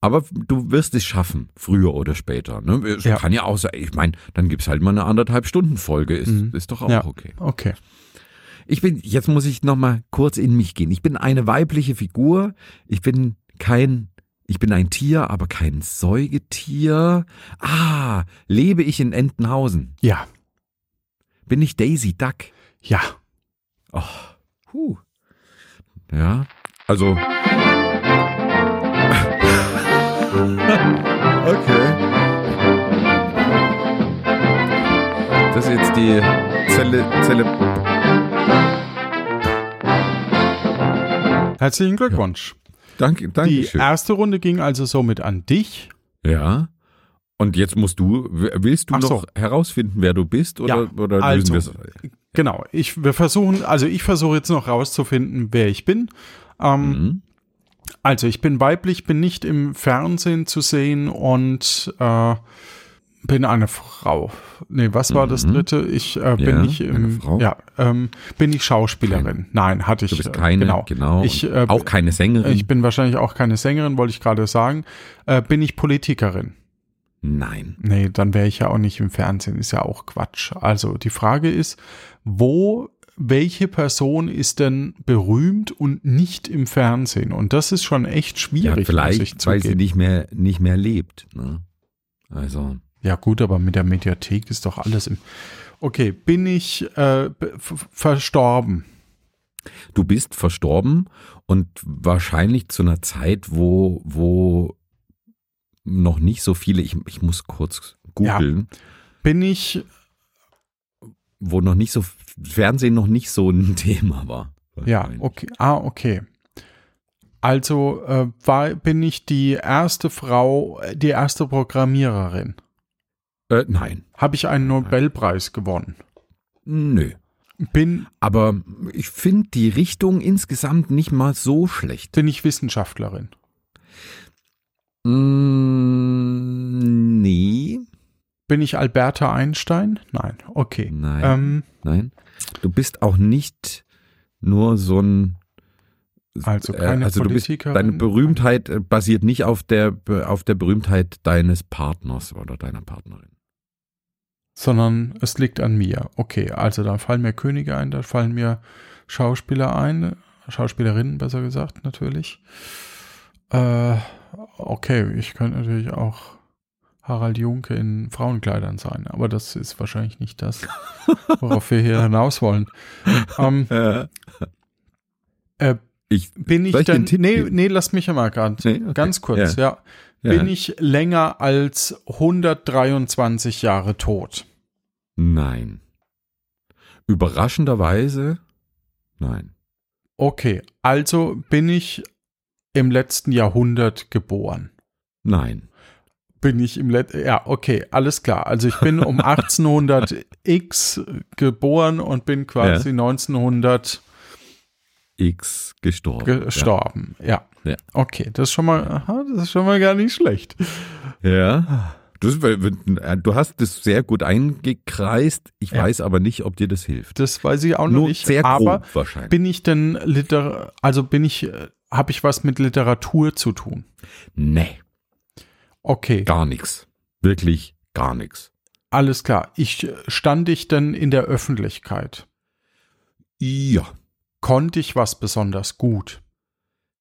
[SPEAKER 2] Aber du wirst es schaffen, früher oder später. Ne? Es
[SPEAKER 1] Ja.
[SPEAKER 2] kann ja auch sein, ich meine, dann gibt's halt mal eine anderthalb Stunden Folge, ist,
[SPEAKER 1] Mhm.
[SPEAKER 2] ist doch auch
[SPEAKER 1] Ja.
[SPEAKER 2] okay.
[SPEAKER 1] Okay.
[SPEAKER 2] Ich bin, jetzt muss ich noch mal kurz in mich gehen. Ich bin eine weibliche Figur. Ich bin kein, ich bin ein Tier, aber kein Säugetier. Ah, lebe ich in Entenhausen?
[SPEAKER 1] Ja.
[SPEAKER 2] Bin ich Daisy Duck?
[SPEAKER 1] Ja.
[SPEAKER 2] Oh, huh. Ja, also. okay. Das ist jetzt die Zelle, Zelle.
[SPEAKER 1] Herzlichen Glückwunsch.
[SPEAKER 2] Danke, danke
[SPEAKER 1] Die
[SPEAKER 2] schön.
[SPEAKER 1] erste Runde ging also somit an dich.
[SPEAKER 2] Ja. Und jetzt musst du, willst du
[SPEAKER 1] so.
[SPEAKER 2] noch herausfinden, wer du bist oder,
[SPEAKER 1] Ja,
[SPEAKER 2] oder
[SPEAKER 1] also.
[SPEAKER 2] lösen wir es?
[SPEAKER 1] Genau. Ich, wir versuchen, also ich versuche jetzt noch rauszufinden, wer ich bin. Ähm,
[SPEAKER 2] Mhm.
[SPEAKER 1] Also ich bin weiblich, bin nicht im Fernsehen zu sehen und äh, bin eine Frau. Nee, was war das
[SPEAKER 2] Mhm.
[SPEAKER 1] dritte? Ich äh, bin
[SPEAKER 2] Ja,
[SPEAKER 1] nicht
[SPEAKER 2] eine
[SPEAKER 1] im,
[SPEAKER 2] Frau.
[SPEAKER 1] ja, ähm, bin ich Schauspielerin. Nein, hatte ich.
[SPEAKER 2] Du bist
[SPEAKER 1] äh,
[SPEAKER 2] keine, genau.
[SPEAKER 1] genau. Ich, äh,
[SPEAKER 2] auch keine Sängerin?
[SPEAKER 1] Ich bin wahrscheinlich auch keine Sängerin, wollte ich gerade sagen. Äh, bin ich Politikerin?
[SPEAKER 2] Nein.
[SPEAKER 1] Nee, dann wäre ich ja auch nicht im Fernsehen, ist ja auch Quatsch. Also die Frage ist, wo, welche Person ist denn berühmt und nicht im Fernsehen? Und das ist schon echt
[SPEAKER 2] Ja,
[SPEAKER 1] schwierig, ich
[SPEAKER 2] vielleicht, weil sie nicht mehr, nicht mehr lebt. Ne? Also,
[SPEAKER 1] Ja gut, aber mit der Mediathek ist doch alles im... Okay, bin ich äh, verstorben?
[SPEAKER 2] du bist verstorben und wahrscheinlich zu einer Zeit, wo, wo noch nicht so viele, ich, ich muss kurz googeln,
[SPEAKER 1] Bin ich,
[SPEAKER 2] wo noch nicht so, Fernsehen noch nicht so ein Thema war.
[SPEAKER 1] ja, okay, ah, okay. Also äh, war, bin ich die erste Frau, äh, die erste Programmiererin?
[SPEAKER 2] Äh, nein,
[SPEAKER 1] Habe ich einen Nobelpreis gewonnen?
[SPEAKER 2] nö.
[SPEAKER 1] Bin,
[SPEAKER 2] Aber ich finde die Richtung insgesamt nicht mal so schlecht.
[SPEAKER 1] bin ich Wissenschaftlerin?
[SPEAKER 2] Mm, nee,
[SPEAKER 1] Bin ich Alberta Einstein? Nein, okay.
[SPEAKER 2] nein,
[SPEAKER 1] Ähm,
[SPEAKER 2] nein. Du bist auch nicht nur so ein
[SPEAKER 1] also
[SPEAKER 2] Äh,
[SPEAKER 1] keine
[SPEAKER 2] also du bist, deine Berühmtheit äh, basiert nicht auf der, auf der Berühmtheit deines Partners oder deiner Partnerin.
[SPEAKER 1] sondern es liegt an mir. Okay, also da fallen mir Könige ein, da fallen mir Schauspieler ein, Schauspielerinnen besser gesagt natürlich. Äh, okay, ich könnte natürlich auch Harald Junke in Frauenkleidern sein, aber das ist wahrscheinlich nicht das, worauf wir hier hinaus wollen. Ähm, äh,
[SPEAKER 2] Ich,
[SPEAKER 1] bin ich
[SPEAKER 2] ich
[SPEAKER 1] nee, nee, lass mich mal gerade
[SPEAKER 2] Nee, okay.
[SPEAKER 1] ganz kurz, ja.
[SPEAKER 2] ja.
[SPEAKER 1] Bin ich länger als 123 Jahre tot?
[SPEAKER 2] Nein. Überraschenderweise, nein.
[SPEAKER 1] Okay, also bin ich im letzten Jahrhundert geboren.
[SPEAKER 2] Nein.
[SPEAKER 1] Bin ich im letzten, ja, okay, alles klar. Also ich bin um 1800 X geboren und bin quasi 1900
[SPEAKER 2] X gestorben.
[SPEAKER 1] gestorben. Ja.
[SPEAKER 2] Ja.
[SPEAKER 1] Okay, das ist schon mal, aha, das ist schon mal gar nicht schlecht.
[SPEAKER 2] Ja. ja. Das, du hast das sehr gut eingekreist. Ich
[SPEAKER 1] Ja.
[SPEAKER 2] weiß aber nicht, ob dir das hilft.
[SPEAKER 1] Das weiß ich auch noch
[SPEAKER 2] Nur
[SPEAKER 1] nicht.
[SPEAKER 2] sehr grob
[SPEAKER 1] aber
[SPEAKER 2] wahrscheinlich.
[SPEAKER 1] bin ich denn Liter, also bin ich, habe ich was mit Literatur zu tun?
[SPEAKER 2] nee,
[SPEAKER 1] Okay.
[SPEAKER 2] gar nichts. Wirklich gar nichts.
[SPEAKER 1] Alles klar. Ich stand ich denn in der Öffentlichkeit?
[SPEAKER 2] Ja.
[SPEAKER 1] Konnte ich was besonders gut?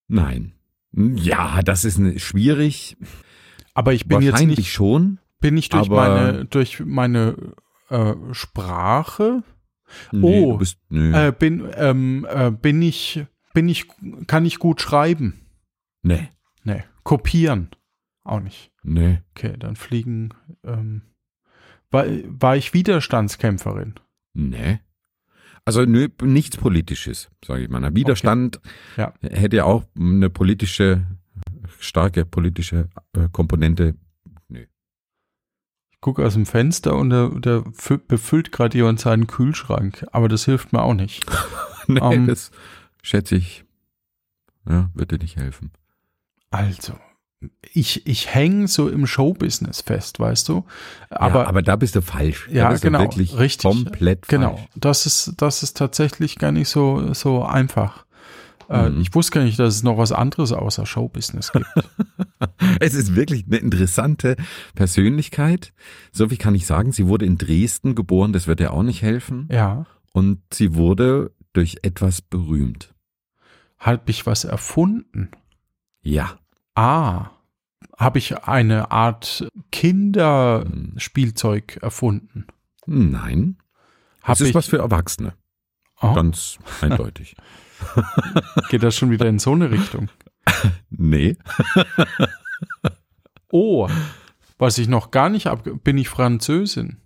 [SPEAKER 2] Nein. Ja, das ist eine, schwierig.
[SPEAKER 1] Aber ich bin jetzt nicht,
[SPEAKER 2] schon.
[SPEAKER 1] bin ich durch meine, durch meine äh, Sprache,
[SPEAKER 2] Nee,
[SPEAKER 1] Oh,
[SPEAKER 2] bist, nö.
[SPEAKER 1] äh, bin, ähm, äh, bin ich, bin ich, kann ich gut schreiben?
[SPEAKER 2] nee,
[SPEAKER 1] Nee. Kopieren? Auch nicht.
[SPEAKER 2] nee.
[SPEAKER 1] Okay, dann fliegen, ähm, war, war ich Widerstandskämpferin?
[SPEAKER 2] Nee. Also nö, nichts Politisches, sage ich mal. Ein Widerstand
[SPEAKER 1] Ja.
[SPEAKER 2] hätte ja auch eine politische, starke politische äh, Komponente.
[SPEAKER 1] Ich gucke aus dem Fenster und der, der fü- befüllt gerade jemand seinen Kühlschrank, aber das hilft mir auch nicht.
[SPEAKER 2] nee,
[SPEAKER 1] Ähm.
[SPEAKER 2] das schätze ich, ja, wird dir nicht helfen.
[SPEAKER 1] Also, ich, ich hänge so im Showbusiness fest, weißt du? Aber,
[SPEAKER 2] ja, aber da bist du falsch.
[SPEAKER 1] Ja, genau,
[SPEAKER 2] wirklich
[SPEAKER 1] richtig.
[SPEAKER 2] komplett
[SPEAKER 1] genau,
[SPEAKER 2] falsch.
[SPEAKER 1] das ist, das ist tatsächlich gar nicht so, so einfach. Äh,
[SPEAKER 2] Mhm.
[SPEAKER 1] Ich wusste gar nicht, dass es noch was anderes außer Showbusiness gibt.
[SPEAKER 2] Es ist wirklich eine interessante Persönlichkeit. So viel kann ich sagen. Sie wurde in Dresden geboren, das wird ja auch nicht helfen.
[SPEAKER 1] ja.
[SPEAKER 2] Und sie wurde durch etwas berühmt.
[SPEAKER 1] Habe ich was erfunden?
[SPEAKER 2] Ja.
[SPEAKER 1] Ah, habe ich eine Art Kinderspielzeug erfunden?
[SPEAKER 2] Nein.
[SPEAKER 1] Hab
[SPEAKER 2] Das ist
[SPEAKER 1] ich,
[SPEAKER 2] was für Erwachsene.
[SPEAKER 1] oh,
[SPEAKER 2] Ganz eindeutig.
[SPEAKER 1] geht das schon wieder in so eine Richtung?
[SPEAKER 2] Nee.
[SPEAKER 1] Oh, was ich noch gar nicht ab, bin ich Französin?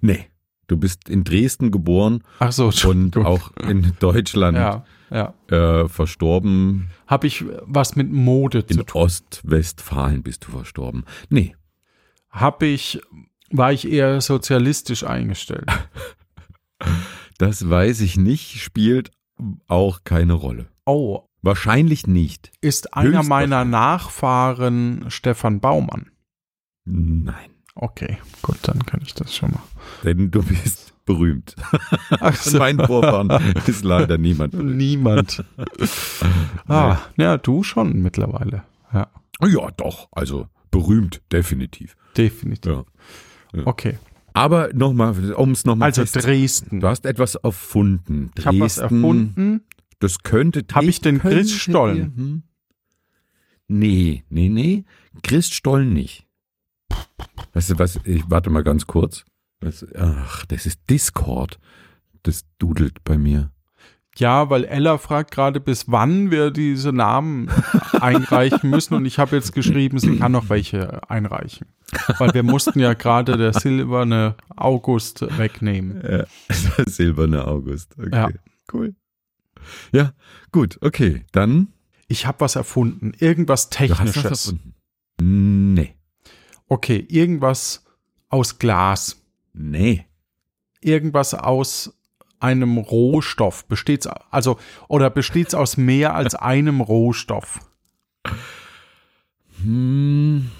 [SPEAKER 2] Nee. Du bist in Dresden geboren
[SPEAKER 1] Ach so,
[SPEAKER 2] und auch in Deutschland
[SPEAKER 1] Ja, ja.
[SPEAKER 2] äh, verstorben.
[SPEAKER 1] Habe ich was mit Mode zu
[SPEAKER 2] In
[SPEAKER 1] tun?
[SPEAKER 2] Ostwestfalen bist du verstorben. Nee.
[SPEAKER 1] Habe ich, war ich eher sozialistisch eingestellt?
[SPEAKER 2] Das weiß ich nicht, spielt auch keine Rolle.
[SPEAKER 1] Oh,
[SPEAKER 2] Wahrscheinlich nicht.
[SPEAKER 1] ist einer meiner. Nachfahren Stefan Baumann?
[SPEAKER 2] Nein.
[SPEAKER 1] Okay, gut, dann kann ich das schon mal.
[SPEAKER 2] Denn du bist berühmt.
[SPEAKER 1] Ach
[SPEAKER 2] Von meinen Vorfahren ist leider niemand.
[SPEAKER 1] Niemand. ah, ja, du schon mittlerweile. Ja,
[SPEAKER 2] Ja, doch. Also berühmt, definitiv.
[SPEAKER 1] definitiv.
[SPEAKER 2] Ja.
[SPEAKER 1] Okay,
[SPEAKER 2] Aber nochmal, um es nochmal
[SPEAKER 1] also Dresden.
[SPEAKER 2] Du hast etwas erfunden.
[SPEAKER 1] Ich habe was
[SPEAKER 2] Dresden,
[SPEAKER 1] erfunden.
[SPEAKER 2] Das könnte.
[SPEAKER 1] Hab ich den Christstollen?
[SPEAKER 2] dir- Hm? Nee, nee, nee. Christstollen nicht. Weißt du was? Ich warte mal ganz kurz. Was, ach, das ist Discord. Das dudelt bei mir.
[SPEAKER 1] Ja, weil Ella fragt gerade, bis wann wir diese Namen einreichen müssen. Und ich habe jetzt geschrieben, sie kann noch welche einreichen. Weil wir mussten ja gerade der silberne August wegnehmen.
[SPEAKER 2] Ja, Silberne August. Okay.
[SPEAKER 1] Ja.
[SPEAKER 2] Cool. Ja, gut, okay. Dann.
[SPEAKER 1] Ich habe was erfunden. Irgendwas
[SPEAKER 2] Du hast was
[SPEAKER 1] Technisches.
[SPEAKER 2] erfunden. Nee.
[SPEAKER 1] Okay, irgendwas aus Glas.
[SPEAKER 2] Nee.
[SPEAKER 1] Irgendwas aus einem Rohstoff. Besteht's also oder besteht's aus mehr als einem Rohstoff?
[SPEAKER 2] Hm.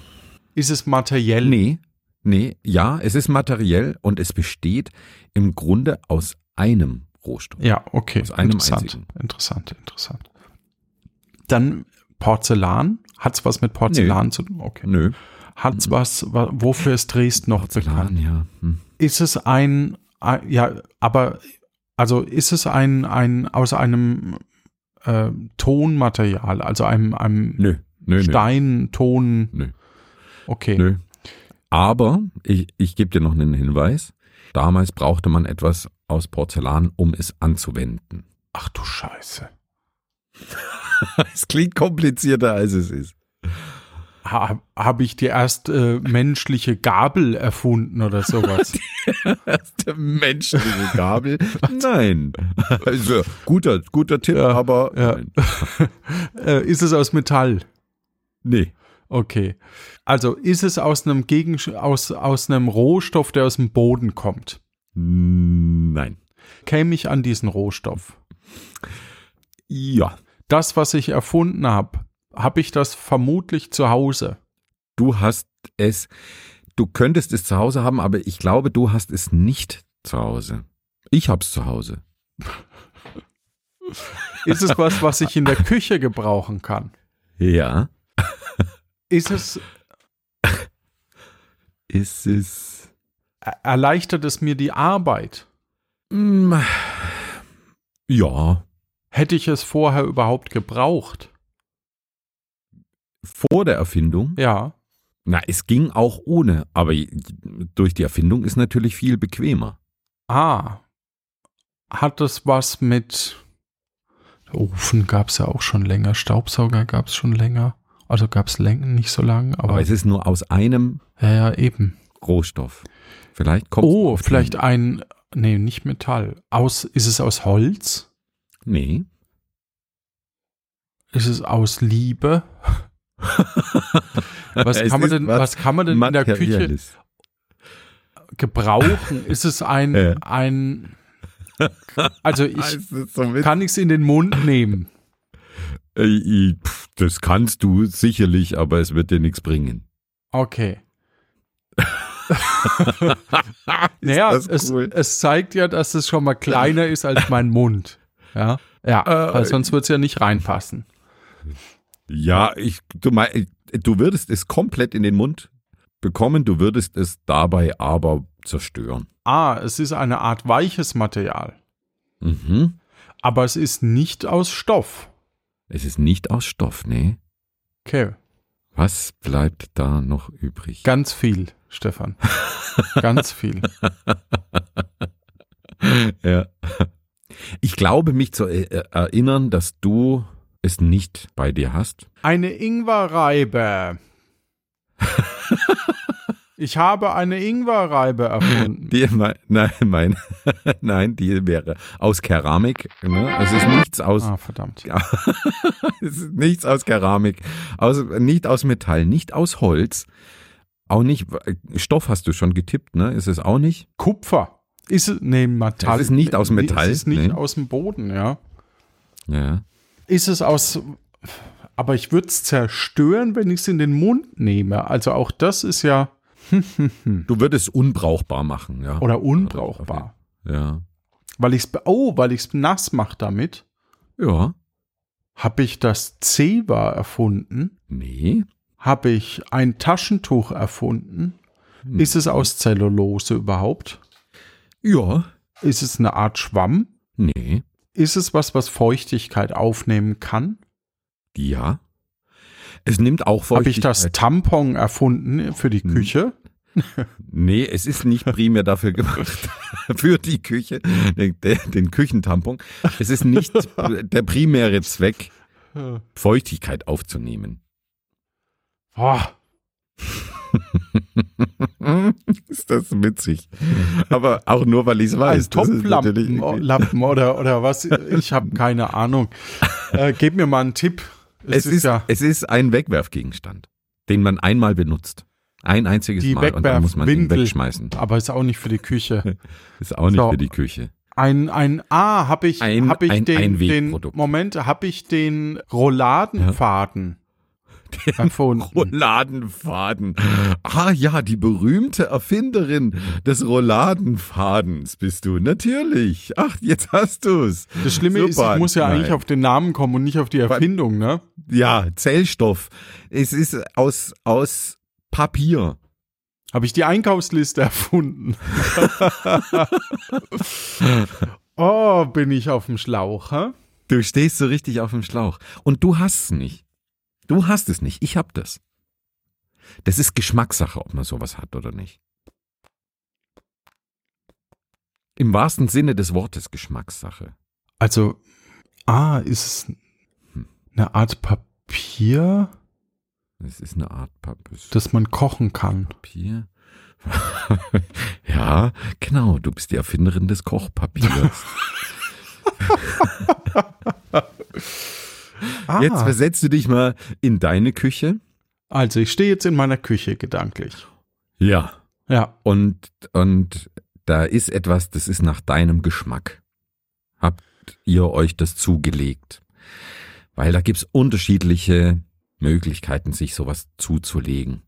[SPEAKER 1] Ist es materiell?
[SPEAKER 2] Nee, nee, ja, es ist materiell und es besteht im Grunde aus einem Rohstoff.
[SPEAKER 1] Ja, okay.
[SPEAKER 2] Aus einem
[SPEAKER 1] interessant.
[SPEAKER 2] einzigen.
[SPEAKER 1] Interessant, interessant. Dann Porzellan. Hat's was mit Porzellan zu tun? Okay.
[SPEAKER 2] Nö.
[SPEAKER 1] Hat's was, wa- wofür ist Dresden noch
[SPEAKER 2] Porzellan,
[SPEAKER 1] bekannt?
[SPEAKER 2] ja. Hm.
[SPEAKER 1] Ist es ein, ein- ja, aber, also ist es ein, ein, aus einem äh, Tonmaterial, also einem, einem
[SPEAKER 2] Nö, nö,
[SPEAKER 1] Stein, Ton,
[SPEAKER 2] Nö.
[SPEAKER 1] okay.
[SPEAKER 2] nö. Nö. Aber ich, ich gebe dir noch einen Hinweis. Damals brauchte man etwas aus Porzellan, um es anzuwenden.
[SPEAKER 1] Ach du Scheiße.
[SPEAKER 2] Es klingt komplizierter, als es ist.
[SPEAKER 1] Ha, Habe ich die erste äh, menschliche Gabel erfunden oder sowas?
[SPEAKER 2] Der menschliche Gabel? Nein. Also, guter, guter Tipp,
[SPEAKER 1] Ja,
[SPEAKER 2] aber
[SPEAKER 1] ja.
[SPEAKER 2] nein.
[SPEAKER 1] äh, ist es aus Metall?
[SPEAKER 2] nee.
[SPEAKER 1] Okay. Also ist es aus einem Gegensch aus, aus einem Rohstoff, der aus dem Boden kommt?
[SPEAKER 2] Nein.
[SPEAKER 1] Käme ich an diesen Rohstoff?
[SPEAKER 2] Ja.
[SPEAKER 1] Das, was ich erfunden habe, habe ich das vermutlich zu Hause.
[SPEAKER 2] Du hast es, du könntest es zu Hause haben, aber ich glaube, du hast es nicht zu Hause. Ich hab's zu Hause.
[SPEAKER 1] Ist es was, was ich in der Küche gebrauchen kann?
[SPEAKER 2] Ja.
[SPEAKER 1] Ist es,
[SPEAKER 2] Ist es.
[SPEAKER 1] er- erleichtert es mir die Arbeit?
[SPEAKER 2] Mm, ja.
[SPEAKER 1] Hätte ich es vorher überhaupt gebraucht?
[SPEAKER 2] Vor der Erfindung?
[SPEAKER 1] Ja.
[SPEAKER 2] Na, es ging auch ohne, aber durch die Erfindung ist natürlich viel bequemer.
[SPEAKER 1] Ah. Hat das was mit Ofen gab es ja auch schon länger, Staubsauger gab es schon länger. Also gab es länger, nicht so lange, aber,
[SPEAKER 2] Aber es ist nur aus einem
[SPEAKER 1] ja, ja, eben.
[SPEAKER 2] Rohstoff. Vielleicht kommt
[SPEAKER 1] Oh, vielleicht ein, nee, nicht Metall. Aus, ist es aus Holz?
[SPEAKER 2] Nee.
[SPEAKER 1] Ist es aus Liebe? Was kann man denn, was kann man denn in der Küche gebrauchen? Ist es ein,
[SPEAKER 2] Ja.
[SPEAKER 1] ein, also ich,
[SPEAKER 2] ist so
[SPEAKER 1] kann ich es in den Mund nehmen?
[SPEAKER 2] Äh, Das kannst du sicherlich, aber es wird dir nichts bringen.
[SPEAKER 1] Okay. naja, es,
[SPEAKER 2] cool?
[SPEAKER 1] es zeigt ja, dass es schon mal kleiner ist als mein Mund. Ja, ja,
[SPEAKER 2] Äh,
[SPEAKER 1] weil sonst wird es ja nicht reinpassen.
[SPEAKER 2] Ja, ich, du, mein, du würdest es komplett in den Mund bekommen, du würdest es dabei aber zerstören.
[SPEAKER 1] Ah, es ist eine Art weiches Material,
[SPEAKER 2] Mhm.
[SPEAKER 1] aber es ist nicht aus Stoff.
[SPEAKER 2] Es ist nicht aus Stoff, nee.
[SPEAKER 1] Okay,
[SPEAKER 2] Was bleibt da noch übrig?
[SPEAKER 1] ganz viel, Stefan. ganz viel.
[SPEAKER 2] Ja. Ich glaube, mich zu äh, erinnern, dass du es nicht bei dir hast.
[SPEAKER 1] Eine Ingwerreibe. Ich habe eine Ingwerreibe erfunden.
[SPEAKER 2] Die, mein, nein, mein, nein, die wäre aus Keramik. Ne? Es ist nichts aus,
[SPEAKER 1] Ah, verdammt.
[SPEAKER 2] es ist nichts aus Keramik, aus, nicht aus Metall, nicht aus Holz, auch nicht Stoff hast du schon getippt, ne? Ist es auch nicht?
[SPEAKER 1] Kupfer. Ist es, nee, Metall.
[SPEAKER 2] Es ist nicht aus Metall,
[SPEAKER 1] Es ist nicht
[SPEAKER 2] nee.
[SPEAKER 1] aus dem Boden, ja.
[SPEAKER 2] Ja.
[SPEAKER 1] Ist es aus, aber ich würde es zerstören, wenn ich es in den Mund nehme. Also auch das ist ja,
[SPEAKER 2] Du würdest unbrauchbar machen, ja.
[SPEAKER 1] oder unbrauchbar.
[SPEAKER 2] Ja.
[SPEAKER 1] Weil ich es, oh, weil ich es nass mache damit,
[SPEAKER 2] Ja.
[SPEAKER 1] habe ich das Zewa erfunden.
[SPEAKER 2] Nee.
[SPEAKER 1] Habe ich ein Taschentuch erfunden.
[SPEAKER 2] Hm.
[SPEAKER 1] Ist es aus Zellulose überhaupt?
[SPEAKER 2] Ja.
[SPEAKER 1] Ist es eine Art Schwamm?
[SPEAKER 2] Nee.
[SPEAKER 1] Ist es was, was Feuchtigkeit aufnehmen kann?
[SPEAKER 2] Ja. Es nimmt auch
[SPEAKER 1] Habe ich das
[SPEAKER 2] Feuchtigkeit.
[SPEAKER 1] Tampon erfunden für die
[SPEAKER 2] Hm.
[SPEAKER 1] Küche?
[SPEAKER 2] Nee, es ist nicht primär dafür gemacht, für die Küche, den, den Küchentampon. Es ist nicht der primäre Zweck, Feuchtigkeit aufzunehmen.
[SPEAKER 1] Oh,
[SPEAKER 2] Ist das witzig. Aber auch nur, weil ich es
[SPEAKER 1] ein
[SPEAKER 2] weiß. Ist
[SPEAKER 1] Topflappen Lappen oder, oder was? Ich habe keine Ahnung. Äh, gib mir mal einen Tipp.
[SPEAKER 2] Es ist,
[SPEAKER 1] ja
[SPEAKER 2] es ist ein Wegwerfgegenstand, den man einmal benutzt. Ein einziges
[SPEAKER 1] die
[SPEAKER 2] Mal und dann muss man ihn wegschmeißen.
[SPEAKER 1] aber ist auch nicht für die Küche.
[SPEAKER 2] Ist auch nicht
[SPEAKER 1] So.
[SPEAKER 2] für die Küche.
[SPEAKER 1] Ein, ein, ah, habe ich,
[SPEAKER 2] Ein-
[SPEAKER 1] hab ich
[SPEAKER 2] ein
[SPEAKER 1] den, den,
[SPEAKER 2] Einwegprodukt.
[SPEAKER 1] Moment, habe ich den Rouladenfaden erfunden.
[SPEAKER 2] Rouladenfaden. Ah ja, die berühmte Erfinderin des Rouladenfadens bist du. Natürlich. Ach, jetzt hast du's.
[SPEAKER 1] Das Schlimme ist,
[SPEAKER 2] Super.
[SPEAKER 1] ich muss ja
[SPEAKER 2] Nein.
[SPEAKER 1] eigentlich auf den Namen kommen und nicht auf die Erfindung, ne?
[SPEAKER 2] Ja, Zellstoff. Es ist aus, aus Papier.
[SPEAKER 1] Habe ich die Einkaufsliste erfunden. oh, bin ich auf dem Schlauch, hä?
[SPEAKER 2] Du stehst so richtig auf dem Schlauch. Und du hast es nicht. Du hast es nicht. Ich hab das. Das ist Geschmackssache, ob man sowas hat oder nicht. Im wahrsten Sinne des Wortes Geschmackssache.
[SPEAKER 1] Also, ah, ist es eine Art Papier,
[SPEAKER 2] Es ist eine Art Papier.
[SPEAKER 1] das man kochen kann.
[SPEAKER 2] Papier. ja, genau. Du bist die Erfinderin des Kochpapiers.
[SPEAKER 1] Ah,
[SPEAKER 2] Jetzt versetzt du dich mal in deine Küche.
[SPEAKER 1] also ich stehe jetzt in meiner Küche gedanklich.
[SPEAKER 2] Ja.
[SPEAKER 1] Ja,
[SPEAKER 2] Und, und da ist etwas, das ist nach deinem Geschmack. Habt ihr euch das zugelegt? Weil da gibt's unterschiedliche Möglichkeiten, sich sowas zuzulegen.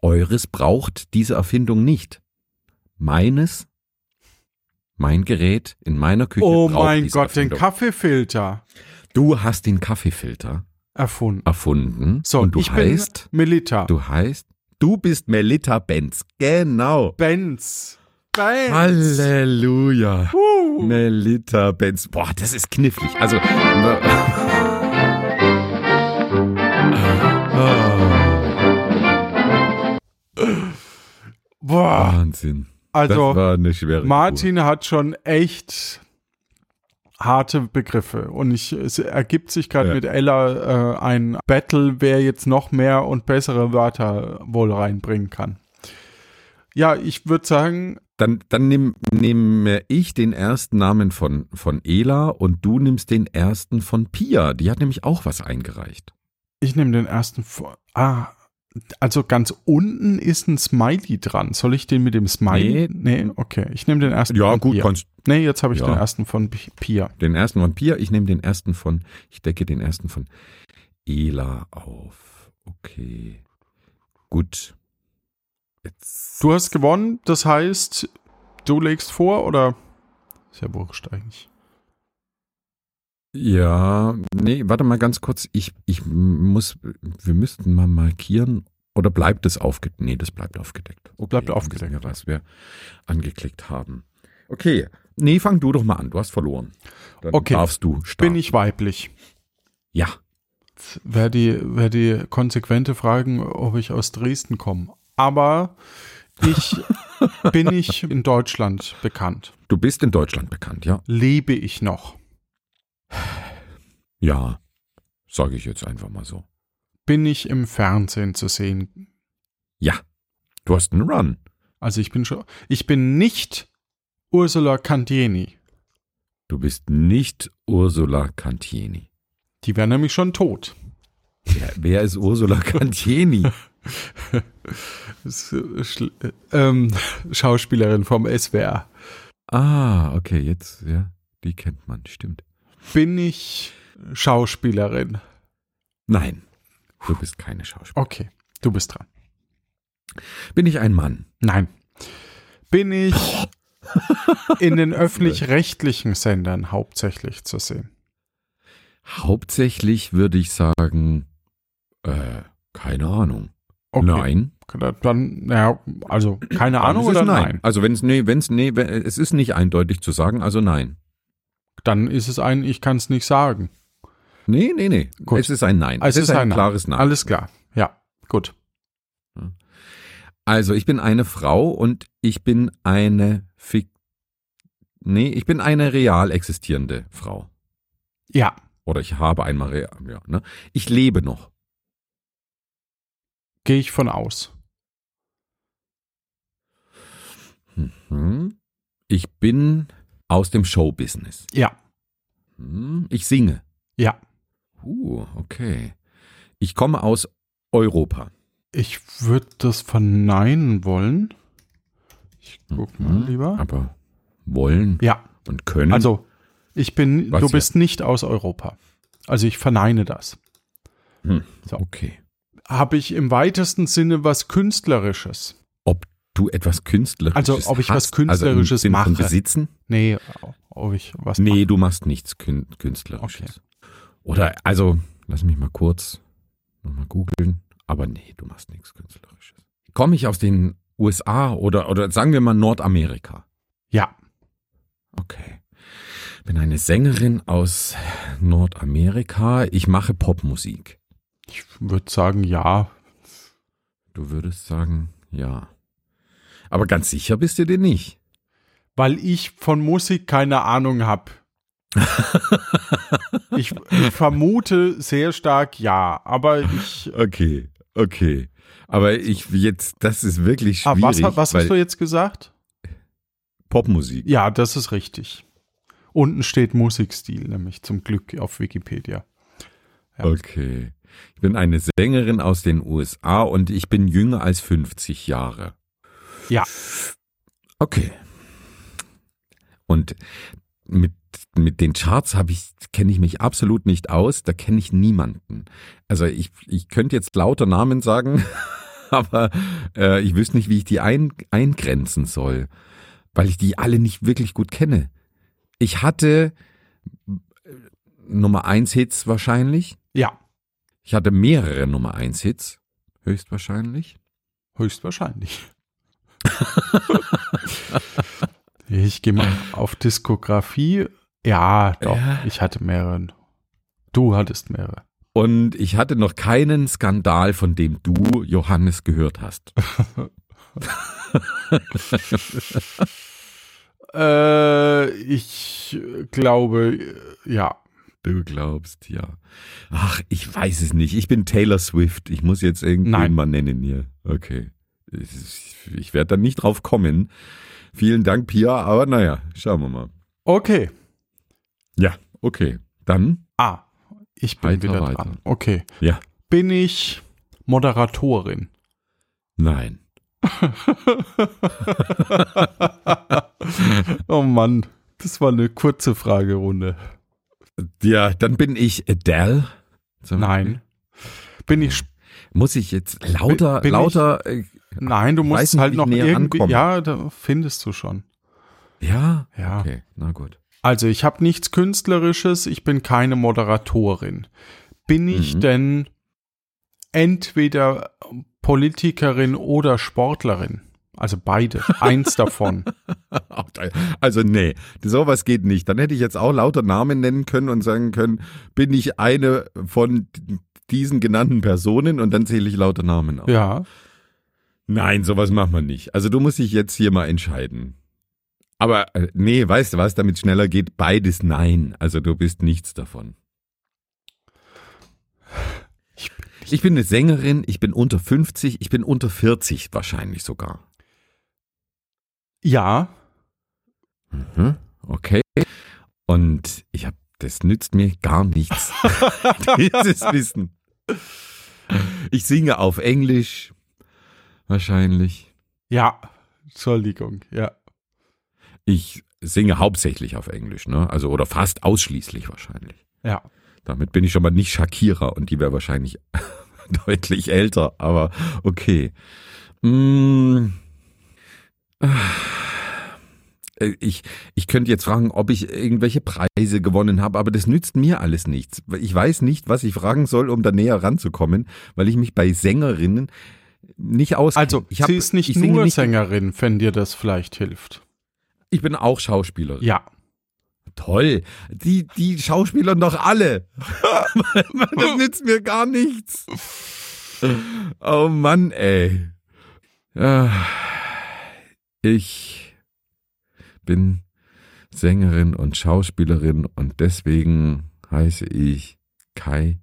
[SPEAKER 2] Eures braucht diese Erfindung nicht. Meines, mein Gerät in meiner Küche
[SPEAKER 1] oh
[SPEAKER 2] braucht
[SPEAKER 1] mein
[SPEAKER 2] diese
[SPEAKER 1] Gott, den
[SPEAKER 2] Erfindung.
[SPEAKER 1] Kaffeefilter
[SPEAKER 2] Du hast den Kaffeefilter
[SPEAKER 1] erfunden.
[SPEAKER 2] erfunden.
[SPEAKER 1] So,
[SPEAKER 2] und du
[SPEAKER 1] ich
[SPEAKER 2] heißt
[SPEAKER 1] bin Melita.
[SPEAKER 2] Du heißt, du bist Melita Benz. Genau.
[SPEAKER 1] Benz. Benz.
[SPEAKER 2] Halleluja.
[SPEAKER 1] Uh.
[SPEAKER 2] Melita Benz. Boah, das ist knifflig. Also.
[SPEAKER 1] Boah.
[SPEAKER 2] Wahnsinn.
[SPEAKER 1] Also, Martin Spur. hat schon echt harte Begriffe und ich, es ergibt sich gerade
[SPEAKER 2] Ja.
[SPEAKER 1] mit Ella äh, ein Battle, wer jetzt noch mehr und bessere Wörter wohl reinbringen kann. Ja, ich würde sagen,
[SPEAKER 2] Dann, dann nehme nehme ich den ersten Namen von, von Ela und du nimmst den ersten von Pia. Die hat nämlich auch was eingereicht.
[SPEAKER 1] ich nehme den ersten vor. Ah, also ganz unten ist ein Smiley dran. Soll ich den mit dem Smiley? Nee, okay. Ich nehme den ersten
[SPEAKER 2] Ja,
[SPEAKER 1] von
[SPEAKER 2] gut,
[SPEAKER 1] Pia.
[SPEAKER 2] kannst
[SPEAKER 1] Nee, jetzt habe ich
[SPEAKER 2] Ja.
[SPEAKER 1] den ersten von Pia.
[SPEAKER 2] den ersten von Pia. Ich nehme den ersten von, ich decke den ersten von Ela auf. Okay. Gut. Jetzt.
[SPEAKER 1] Du hast gewonnen, das heißt, du legst vor oder? Ist ja wurscht eigentlich.
[SPEAKER 2] Ja, nee, warte mal ganz kurz. Ich, ich muss, wir müssten mal markieren. Oder bleibt es aufgedeckt? Nee, das bleibt aufgedeckt. Okay,
[SPEAKER 1] Bleibt
[SPEAKER 2] dann
[SPEAKER 1] aufgedeckt,
[SPEAKER 2] Wir, was wir angeklickt haben. Okay. Nee, fang du doch mal an. Du hast verloren. Dann
[SPEAKER 1] Okay.
[SPEAKER 2] darfst du starten.
[SPEAKER 1] Bin ich weiblich?
[SPEAKER 2] Ja.
[SPEAKER 1] Wäre die, wär die konsequente Fragen, ob ich aus Dresden komme. Aber ich bin ich in Deutschland bekannt.
[SPEAKER 2] Du bist in Deutschland bekannt, ja?
[SPEAKER 1] Lebe ich noch?
[SPEAKER 2] Ja. Sage ich jetzt einfach mal so.
[SPEAKER 1] Bin ich im Fernsehen zu sehen?
[SPEAKER 2] Ja. Du hast einen Run.
[SPEAKER 1] Also ich bin schon, ich bin nicht Ursula Candieni.
[SPEAKER 2] Du bist nicht Ursula Cantieni.
[SPEAKER 1] Die wäre nämlich schon tot.
[SPEAKER 2] Wer, wer ist Ursula Cantieni?
[SPEAKER 1] Äh, äh, ähm, Schauspielerin vom SWR.
[SPEAKER 2] ah, okay, jetzt, ja, die kennt man, stimmt.
[SPEAKER 1] Bin ich Schauspielerin?
[SPEAKER 2] Nein, du bist keine Schauspielerin.
[SPEAKER 1] Okay, du bist dran.
[SPEAKER 2] Bin ich ein Mann?
[SPEAKER 1] Nein. Bin ich in den öffentlich-rechtlichen Sendern hauptsächlich zu sehen?
[SPEAKER 2] Hauptsächlich würde ich sagen, äh, keine Ahnung.
[SPEAKER 1] Okay.
[SPEAKER 2] Nein.
[SPEAKER 1] Dann, naja, also keine Ahnung
[SPEAKER 2] es
[SPEAKER 1] oder nein?
[SPEAKER 2] Also wenn es nee, wenn's nee, wenn, es ist nicht eindeutig zu sagen, also nein.
[SPEAKER 1] Dann ist es ein, ich kann es nicht sagen.
[SPEAKER 2] Nee, nee, nee.
[SPEAKER 1] Gut.
[SPEAKER 2] Es ist ein Nein.
[SPEAKER 1] Es ist ein Nein.
[SPEAKER 2] klares Nein.
[SPEAKER 1] Alles klar. Ja, gut.
[SPEAKER 2] Also ich bin eine Frau und ich bin eine Fik Nee, ich bin eine real existierende Frau.
[SPEAKER 1] Ja,
[SPEAKER 2] Oder ich habe einmal real, ja, ne? Ich lebe noch.
[SPEAKER 1] gehe ich von aus.
[SPEAKER 2] Hm. Ich bin aus dem Showbusiness.
[SPEAKER 1] Ja,
[SPEAKER 2] Hm. Ich singe.
[SPEAKER 1] ja.
[SPEAKER 2] Uh, okay. Ich komme aus Europa.
[SPEAKER 1] Ich würde das verneinen wollen. Ich guck mal
[SPEAKER 2] Hm.
[SPEAKER 1] lieber.
[SPEAKER 2] Aber wollen
[SPEAKER 1] Ja,
[SPEAKER 2] und können.
[SPEAKER 1] also ich bin,
[SPEAKER 2] Was
[SPEAKER 1] du
[SPEAKER 2] ja?
[SPEAKER 1] bist nicht aus Europa. Also ich verneine das.
[SPEAKER 2] Hm.
[SPEAKER 1] So.
[SPEAKER 2] Okay.
[SPEAKER 1] Habe ich im weitesten Sinne was Künstlerisches?
[SPEAKER 2] Ob du etwas Künstlerisches
[SPEAKER 1] Also, ob ich was
[SPEAKER 2] hast,
[SPEAKER 1] Künstlerisches
[SPEAKER 2] also im Sinne von
[SPEAKER 1] mache.
[SPEAKER 2] besitzen?
[SPEAKER 1] Nee, ob ich was
[SPEAKER 2] Nee, du machst nichts Kün Künstlerisches. Oder, also, lass mich mal kurz nochmal googeln. Aber nee, du machst nichts Künstlerisches. Komme ich aus den USA oder, oder sagen wir mal Nordamerika?
[SPEAKER 1] Ja,
[SPEAKER 2] Okay. Bin eine Sängerin aus Nordamerika. Ich mache Popmusik.
[SPEAKER 1] ich würde sagen, ja.
[SPEAKER 2] Du würdest sagen, ja. Aber ganz sicher bist du dir nicht.
[SPEAKER 1] Weil ich von Musik keine Ahnung habe. ich, vermute sehr stark ja, aber ich.
[SPEAKER 2] Okay, okay. Aber ich jetzt, das ist wirklich
[SPEAKER 1] Ah,
[SPEAKER 2] schwierig.
[SPEAKER 1] was was
[SPEAKER 2] weil
[SPEAKER 1] hast du jetzt gesagt?
[SPEAKER 2] Popmusik.
[SPEAKER 1] Ja, das ist richtig. Unten steht Musikstil, nämlich zum Glück auf Wikipedia. Ja.
[SPEAKER 2] Okay. Ich bin eine Sängerin aus den USA und ich bin jünger als 50 Jahre.
[SPEAKER 1] Ja.
[SPEAKER 2] Okay. Und mit, mit den Charts habe ich, kenne ich mich absolut nicht aus, da kenne ich niemanden. Also ich, ich könnte jetzt lauter Namen sagen, aber äh, ich wüsste nicht, wie ich die ein, eingrenzen soll, weil ich die alle nicht wirklich gut kenne. Ich hatte äh, Nummer eins Hits wahrscheinlich.
[SPEAKER 1] Ja,
[SPEAKER 2] Ich hatte mehrere Nummer eins Hits, höchstwahrscheinlich.
[SPEAKER 1] höchstwahrscheinlich. ich gehe mal auf Diskografie. Ja, doch,
[SPEAKER 2] Ja.
[SPEAKER 1] ich hatte mehrere. Du hattest mehrere.
[SPEAKER 2] Und ich hatte noch keinen Skandal, von dem du, Johannes, gehört hast.
[SPEAKER 1] äh, ich glaube, ja.
[SPEAKER 2] Du glaubst, ja. Ach, ich weiß es nicht. Ich bin Taylor Swift. Ich muss jetzt irgendwann mal nennen hier. Okay. Ich, ich werde da nicht drauf kommen. Vielen Dank, Pia, aber naja, schauen wir mal.
[SPEAKER 1] Okay.
[SPEAKER 2] Ja, okay. Dann.
[SPEAKER 1] Ah, ich bin
[SPEAKER 2] Weiter,
[SPEAKER 1] wieder
[SPEAKER 2] weiter.
[SPEAKER 1] dran. Okay.
[SPEAKER 2] Ja.
[SPEAKER 1] Bin ich Moderatorin?
[SPEAKER 2] Nein.
[SPEAKER 1] oh Mann, das war eine kurze Fragerunde.
[SPEAKER 2] Ja, dann bin ich Adele.
[SPEAKER 1] Nein. Bin ich.
[SPEAKER 2] Muss ich jetzt lauter,
[SPEAKER 1] Bin ich-
[SPEAKER 2] lauter. äh,
[SPEAKER 1] Nein, du musst halt noch irgendwie.
[SPEAKER 2] ankomme.
[SPEAKER 1] Ja, da findest du schon.
[SPEAKER 2] ja?
[SPEAKER 1] Ja.
[SPEAKER 2] Okay, na gut.
[SPEAKER 1] Also, ich habe nichts Künstlerisches, ich bin keine Moderatorin. Bin ich
[SPEAKER 2] Mhm.
[SPEAKER 1] denn entweder Politikerin oder Sportlerin? Also beide, eins davon.
[SPEAKER 2] Also nee, sowas geht nicht. Dann hätte ich jetzt auch lauter Namen nennen können und sagen können, bin ich eine von diesen genannten Personen und dann zähle ich lauter Namen auf.
[SPEAKER 1] Ja.
[SPEAKER 2] Nein, sowas macht man nicht. Also du musst dich jetzt hier mal entscheiden. Aber äh, nee, weißt du was, damit schneller geht, beides nein. Also du bist nichts davon. Ich bin eine Sängerin, ich bin unter 50, ich bin unter 40 wahrscheinlich sogar.
[SPEAKER 1] Ja.
[SPEAKER 2] Mhm, okay. Und ich habe, das nützt mir gar nichts, dieses Wissen. Ich singe auf Englisch, wahrscheinlich.
[SPEAKER 1] Ja. Entschuldigung, ja.
[SPEAKER 2] Ich singe hauptsächlich auf Englisch, ne? Also oder fast ausschließlich wahrscheinlich.
[SPEAKER 1] Ja.
[SPEAKER 2] Damit bin ich schon mal nicht Shakira und die wäre wahrscheinlich deutlich älter, aber okay. Mm. Äh, Ich, ich könnte jetzt fragen, ob ich irgendwelche Preise gewonnen habe, aber das nützt mir alles nichts. Ich weiß nicht, was ich fragen soll, um da näher ranzukommen, weil ich mich bei Sängerinnen nicht auskenne.
[SPEAKER 1] Also,
[SPEAKER 2] ich hab-
[SPEAKER 1] sie ist nicht
[SPEAKER 2] ich
[SPEAKER 1] nur
[SPEAKER 2] nicht-
[SPEAKER 1] Sängerin, wenn dir das vielleicht hilft.
[SPEAKER 2] Ich bin auch Schauspielerin.
[SPEAKER 1] Ja.
[SPEAKER 2] Toll. Die, die Schauspieler doch alle. das nützt mir gar nichts. Oh Mann, ey. Ich bin Sängerin und Schauspielerin und deswegen heiße ich keine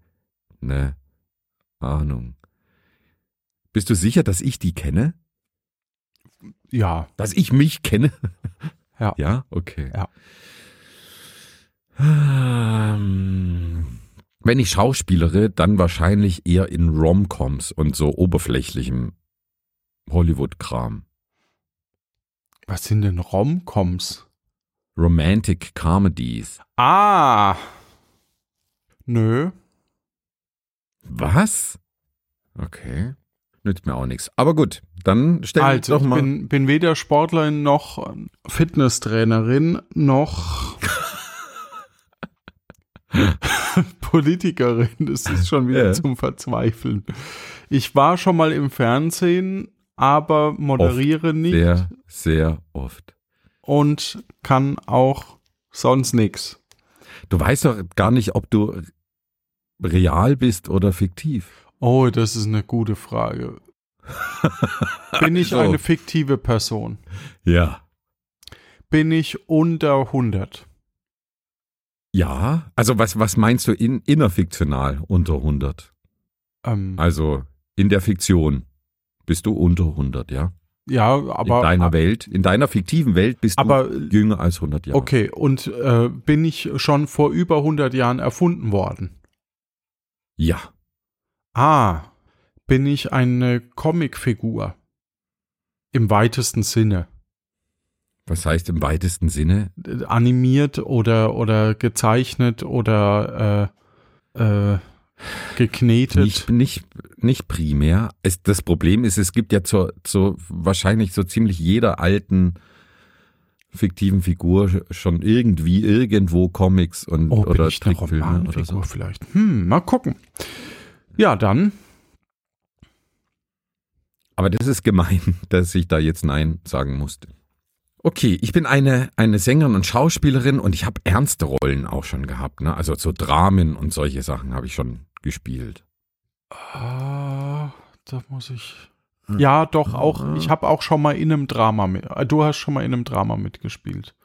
[SPEAKER 2] Ahnung. Bist du sicher, dass ich die kenne?
[SPEAKER 1] Ja.
[SPEAKER 2] Dass ich mich kenne?
[SPEAKER 1] Ja.
[SPEAKER 2] Ja, okay.
[SPEAKER 1] Ja.
[SPEAKER 2] Ähm, Wenn ich schauspielere, dann wahrscheinlich eher in Romcoms und so oberflächlichem Hollywood-Kram.
[SPEAKER 1] Was sind denn Romcoms?
[SPEAKER 2] Romantic Comedies.
[SPEAKER 1] Ah. Nö.
[SPEAKER 2] Was? Okay. Nützt mir auch nichts. Aber gut, dann stell mich
[SPEAKER 1] Also,
[SPEAKER 2] doch
[SPEAKER 1] ich
[SPEAKER 2] mal.
[SPEAKER 1] bin, bin weder Sportlerin noch Fitnesstrainerin noch Politikerin. Das ist schon wieder
[SPEAKER 2] Ja.
[SPEAKER 1] zum Verzweifeln. Ich war schon mal im Fernsehen, aber moderiere nicht
[SPEAKER 2] sehr, sehr oft.
[SPEAKER 1] und kann auch sonst nichts.
[SPEAKER 2] Du weißt doch gar nicht, ob du real bist oder fiktiv.
[SPEAKER 1] Oh, das ist eine gute Frage. Bin ich
[SPEAKER 2] So.
[SPEAKER 1] eine fiktive Person?
[SPEAKER 2] Ja.
[SPEAKER 1] Bin ich unter 100?
[SPEAKER 2] Ja. Also was, was meinst du in, innerfiktional unter 100?
[SPEAKER 1] Ähm,
[SPEAKER 2] Also in der Fiktion bist du unter 100, ja?
[SPEAKER 1] ja, aber
[SPEAKER 2] in deiner Welt, in deiner fiktiven Welt bist
[SPEAKER 1] aber
[SPEAKER 2] du jünger als 100 Jahre.
[SPEAKER 1] okay. Und äh, bin ich schon vor über 100 Jahren erfunden worden?
[SPEAKER 2] Ja.
[SPEAKER 1] Ah, bin ich eine Comicfigur? Im weitesten Sinne.
[SPEAKER 2] Was heißt im weitesten Sinne?
[SPEAKER 1] Animiert oder, oder gezeichnet oder äh, äh, geknetet.
[SPEAKER 2] Nicht, nicht, nicht primär. Es, das Problem ist, es gibt ja zur, zur wahrscheinlich so ziemlich jeder alten fiktiven Figur schon irgendwie irgendwo Comics und
[SPEAKER 1] oh,
[SPEAKER 2] oder Trickfilme oder so.
[SPEAKER 1] vielleicht? Hm, mal gucken. Ja, dann.
[SPEAKER 2] Aber das ist gemein, dass ich da jetzt Nein sagen musste. Okay, ich bin eine, eine Sängerin und Schauspielerin und ich habe ernste Rollen auch schon gehabt. Ne? Also so Dramen und solche Sachen habe ich schon gespielt.
[SPEAKER 1] Ah, da muss ich. Ja, doch, auch, ich habe auch schon mal in einem Drama mit, äh, du hast schon mal in einem Drama mitgespielt.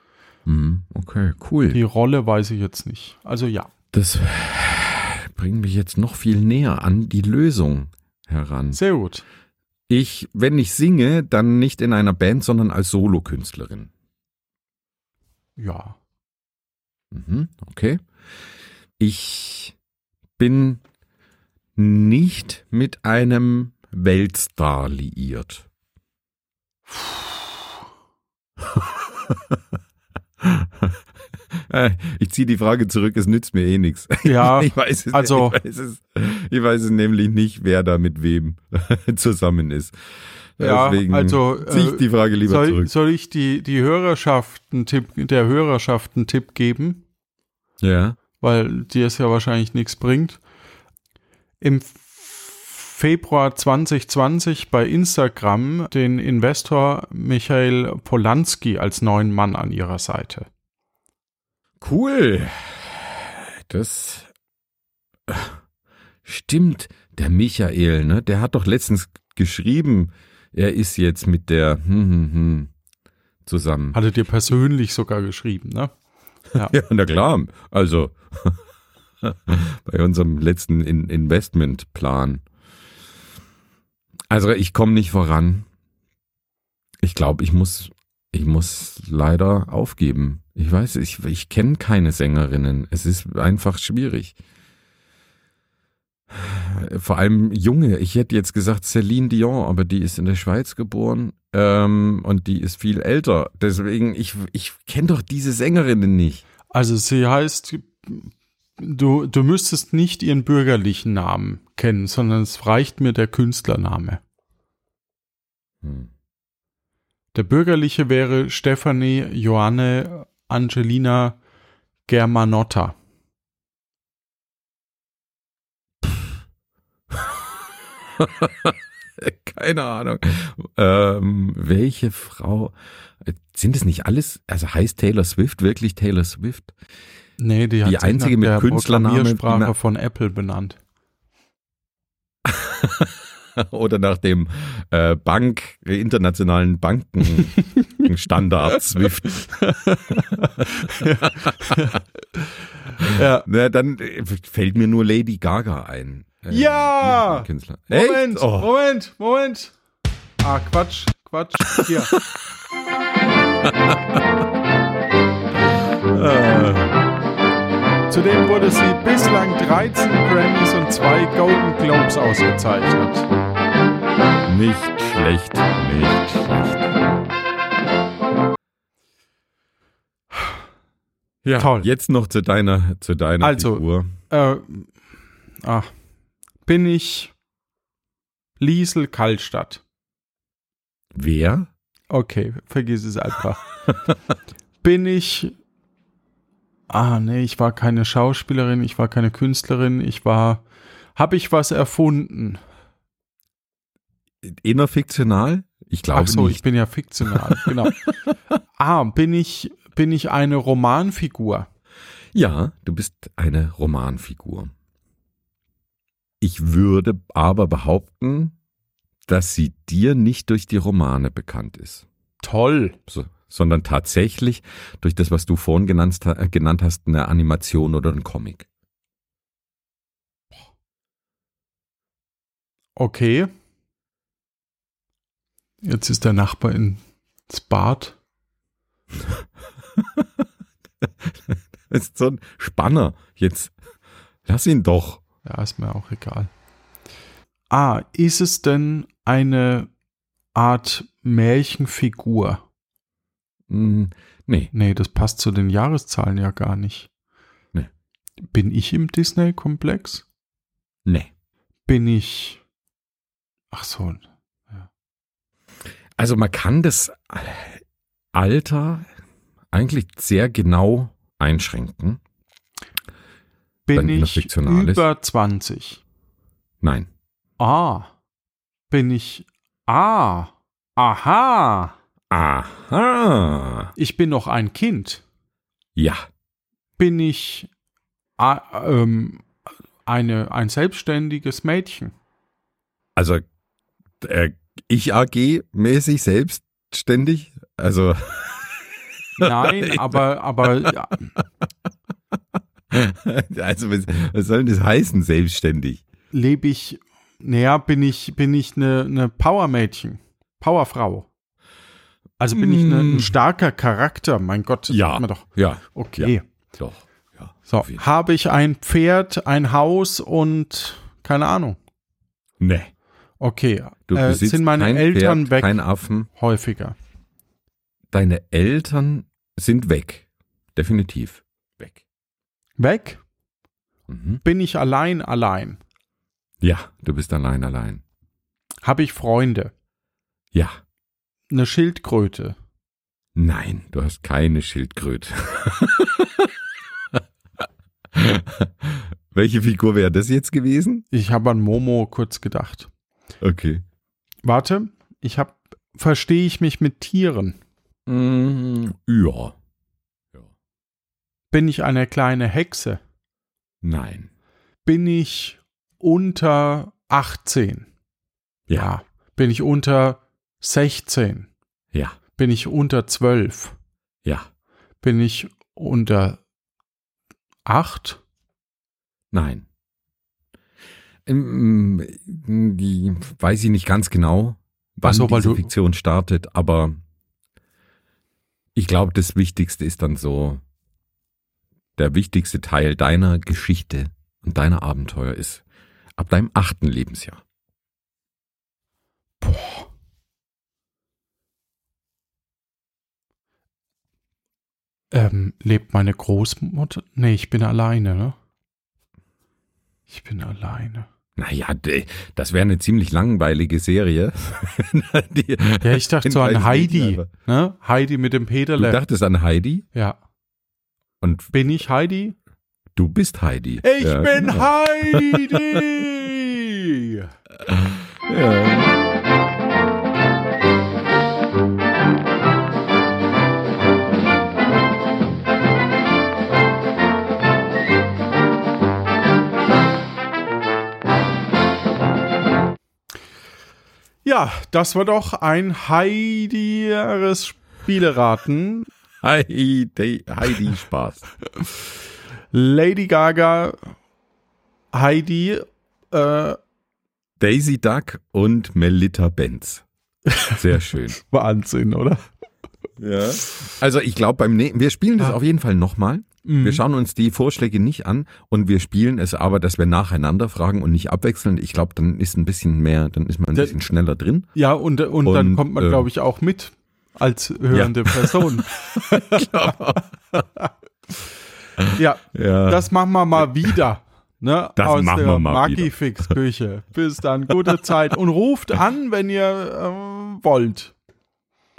[SPEAKER 2] Mhm, okay, cool.
[SPEAKER 1] Die Rolle weiß ich jetzt nicht. Also ja.
[SPEAKER 2] Das bringt mich jetzt noch viel näher an die Lösung heran.
[SPEAKER 1] Sehr gut.
[SPEAKER 2] Ich, wenn ich singe, dann nicht in einer Band, sondern als Solokünstlerin.
[SPEAKER 1] Ja.
[SPEAKER 2] Mhm, okay. Ich bin nicht mit einem Weltstar liiert. Äh, ich ziehe die Frage zurück, es nützt mir eh nichts.
[SPEAKER 1] Ja,
[SPEAKER 2] ich weiß es,
[SPEAKER 1] also-
[SPEAKER 2] ich weiß es, ich weiß es nämlich nicht, wer da mit wem zusammen ist.
[SPEAKER 1] Ja,
[SPEAKER 2] Deswegen
[SPEAKER 1] also,
[SPEAKER 2] ziehe ich
[SPEAKER 1] äh,
[SPEAKER 2] die Frage lieber
[SPEAKER 1] Soll,
[SPEAKER 2] zurück.
[SPEAKER 1] soll ich die, die Hörerschaft einen Tipp, der Hörerschaft einen Tipp geben?
[SPEAKER 2] Ja.
[SPEAKER 1] Weil dir es ja wahrscheinlich nichts bringt. Im Februar 2020 bei Instagram den Investor Michael Polanski als neuen Mann an ihrer Seite.
[SPEAKER 2] Cool. Das äh, stimmt. Der Michael, ne? Der hat doch letztens geschrieben, er ist jetzt mit der hm, hm, hm, zusammen.
[SPEAKER 1] Hatte dir persönlich sogar geschrieben, ne?
[SPEAKER 2] Ja, na klar. Also bei unserem letzten In Investmentplan. Also ich komme nicht voran. Ich glaube, ich muss, ich muss leider aufgeben. Ich weiß, ich, ich kenne keine Sängerinnen. Es ist einfach schwierig. Vor allem junge. Ich hätte jetzt gesagt Celine Dion, aber die ist in der Schweiz geboren ähm, und die ist viel älter. Deswegen, ich, ich kenne doch diese Sängerinnen nicht.
[SPEAKER 1] Also sie heißt, du, du müsstest nicht ihren bürgerlichen Namen kennen, sondern es reicht mir der Künstlername.
[SPEAKER 2] Hm.
[SPEAKER 1] Der bürgerliche wäre Stefanie Johanne Angelina Germanotta.
[SPEAKER 2] Keine Ahnung. Ähm, welche Frau? Sind es nicht alles? Also heißt Taylor Swift wirklich Taylor Swift?
[SPEAKER 1] Nee, die, hat
[SPEAKER 2] Die einzige mit
[SPEAKER 1] der
[SPEAKER 2] Künstlername,
[SPEAKER 1] Programmiersprache von Apple benannt.
[SPEAKER 2] Oder nach dem äh, Bank, internationalen Bankenstandard Swift.
[SPEAKER 1] Ja.
[SPEAKER 2] Na, dann äh, fällt mir nur Lady Gaga ein. Äh,
[SPEAKER 1] Ja!
[SPEAKER 2] Künstler.
[SPEAKER 1] Moment?
[SPEAKER 2] Oh.
[SPEAKER 1] Moment, Moment. Ah, Quatsch, Quatsch. Hier.
[SPEAKER 2] Äh,
[SPEAKER 1] Zudem wurde sie bislang 13 Grammys und zwei Golden Globes ausgezeichnet.
[SPEAKER 2] nicht schlecht, nicht schlecht. Ja,
[SPEAKER 1] Toll.
[SPEAKER 2] jetzt noch zu deiner, zu deiner
[SPEAKER 1] Also,
[SPEAKER 2] Figur.
[SPEAKER 1] Äh, ah, bin ich Liesel Kallstadt?
[SPEAKER 2] Wer?
[SPEAKER 1] Okay, vergiss es einfach. bin ich. Ah, nee, ich war keine Schauspielerin, ich war keine Künstlerin, ich war. Habe ich was erfunden?
[SPEAKER 2] Innerfiktional? Ich glaube
[SPEAKER 1] Ach so,
[SPEAKER 2] nicht.
[SPEAKER 1] ich bin ja fiktional, genau. Ah, bin ich, bin ich eine Romanfigur?
[SPEAKER 2] Ja, du bist eine Romanfigur. Ich würde aber behaupten, dass sie dir nicht durch die Romane bekannt ist,
[SPEAKER 1] Toll.
[SPEAKER 2] so, sondern tatsächlich durch das, was du vorhin genannt, äh, genannt hast, eine Animation oder ein Comic.
[SPEAKER 1] Okay. Jetzt ist der Nachbar ins Bad.
[SPEAKER 2] Das ist so ein Spanner. Jetzt lass ihn doch.
[SPEAKER 1] Ja, ist mir auch egal. Ah, ist es denn eine Art Märchenfigur?
[SPEAKER 2] Hm, nee,
[SPEAKER 1] Nee, das passt zu den Jahreszahlen ja gar nicht.
[SPEAKER 2] Nee.
[SPEAKER 1] Bin ich im Disney-Komplex?
[SPEAKER 2] nee.
[SPEAKER 1] Bin ich. Ach so.
[SPEAKER 2] Also man kann das Alter eigentlich sehr genau einschränken.
[SPEAKER 1] Bin ich
[SPEAKER 2] ist.
[SPEAKER 1] über 20?
[SPEAKER 2] Nein.
[SPEAKER 1] Ah. Bin ich. Ah. Aha.
[SPEAKER 2] Aha.
[SPEAKER 1] Ich bin noch ein Kind.
[SPEAKER 2] Ja.
[SPEAKER 1] Bin ich ähm, eine, ein selbstständiges Mädchen?
[SPEAKER 2] Also äh, Ich AG mäßig selbstständig? Also.
[SPEAKER 1] Nein, aber, aber ja.
[SPEAKER 2] Also, was, was soll denn das heißen, selbstständig?
[SPEAKER 1] lebe ich, naja, bin ich, bin ich eine, eine Powermädchen, Powerfrau. Also bin ich eine, ein
[SPEAKER 2] Mm.
[SPEAKER 1] starker Charakter, mein Gott,
[SPEAKER 2] Ja.
[SPEAKER 1] doch.
[SPEAKER 2] Ja,
[SPEAKER 1] Okay.
[SPEAKER 2] doch. Ja.
[SPEAKER 1] So, habe ich ein Pferd, ein Haus und keine Ahnung.
[SPEAKER 2] Nee.
[SPEAKER 1] Okay.
[SPEAKER 2] Du
[SPEAKER 1] äh,
[SPEAKER 2] besitzt
[SPEAKER 1] sind meine
[SPEAKER 2] kein
[SPEAKER 1] Eltern
[SPEAKER 2] Pferd,
[SPEAKER 1] weg
[SPEAKER 2] kein Affen.
[SPEAKER 1] häufiger?
[SPEAKER 2] Deine Eltern sind weg. Definitiv weg.
[SPEAKER 1] Weg?
[SPEAKER 2] Mhm.
[SPEAKER 1] Bin ich allein, allein?
[SPEAKER 2] Ja, du bist allein, allein.
[SPEAKER 1] Habe ich Freunde?
[SPEAKER 2] Ja.
[SPEAKER 1] Eine Schildkröte?
[SPEAKER 2] Nein, du hast keine Schildkröte. Welche Figur wäre das jetzt gewesen?
[SPEAKER 1] Ich habe an Momo kurz gedacht.
[SPEAKER 2] Okay.
[SPEAKER 1] Warte, ich habe, verstehe ich mich mit Tieren?
[SPEAKER 2] Mm, ja.
[SPEAKER 1] Bin ich eine kleine Hexe?
[SPEAKER 2] Nein.
[SPEAKER 1] Bin ich unter 18?
[SPEAKER 2] Ja.
[SPEAKER 1] Bin ich unter 16?
[SPEAKER 2] Ja.
[SPEAKER 1] Bin ich unter 12?
[SPEAKER 2] Ja.
[SPEAKER 1] Bin ich unter 8?
[SPEAKER 2] Nein. Ähm, Die weiß ich nicht ganz genau, wann
[SPEAKER 1] so,
[SPEAKER 2] diese Fiktion startet, aber ich glaube, das Wichtigste ist dann so, der wichtigste Teil deiner Geschichte und deiner Abenteuer ist ab deinem achten Lebensjahr.
[SPEAKER 1] Ähm, lebt meine Großmutter? Nee, ich bin alleine, ne? Ich bin alleine.
[SPEAKER 2] Naja, das wäre eine ziemlich langweilige Serie.
[SPEAKER 1] Ja, ich dachte so an Heidi, ne? Heidi mit dem
[SPEAKER 2] Du
[SPEAKER 1] Peterle.
[SPEAKER 2] dachtest an Heidi
[SPEAKER 1] Ja.
[SPEAKER 2] und
[SPEAKER 1] Bin ich Heidi?
[SPEAKER 2] du bist Heidi.
[SPEAKER 1] Ich
[SPEAKER 2] Ja,
[SPEAKER 1] bin
[SPEAKER 2] genau.
[SPEAKER 1] Heidi!
[SPEAKER 2] Ja.
[SPEAKER 1] Ja, das war doch ein Heidieres Spieleraten.
[SPEAKER 2] Heidi, Heidi Spaß.
[SPEAKER 1] Lady Gaga, Heidi, äh,
[SPEAKER 2] Daisy Duck und Melita Benz. Sehr schön.
[SPEAKER 1] Wahnsinn, oder?
[SPEAKER 2] Ja. Also ich glaube beim nächsten, wir spielen das
[SPEAKER 1] Ah.
[SPEAKER 2] auf jeden Fall nochmal.
[SPEAKER 1] Mhm.
[SPEAKER 2] Wir schauen uns die Vorschläge nicht an und wir spielen es aber, dass wir nacheinander fragen und nicht abwechselnd. Ich glaube, dann ist ein bisschen mehr, dann ist man ein
[SPEAKER 1] Der-
[SPEAKER 2] bisschen schneller drin.
[SPEAKER 1] Ja, und, und, dann
[SPEAKER 2] Und,
[SPEAKER 1] kommt man,
[SPEAKER 2] ähm,
[SPEAKER 1] glaube ich, auch mit als hörende Person. ja,
[SPEAKER 2] Ja.
[SPEAKER 1] das machen wir mal wieder. Ne,
[SPEAKER 2] Das
[SPEAKER 1] aus
[SPEAKER 2] machen
[SPEAKER 1] der
[SPEAKER 2] wir mal
[SPEAKER 1] Magifix-Küche. Bis dann, gute Zeit. Und ruft an, wenn ihr äh, wollt.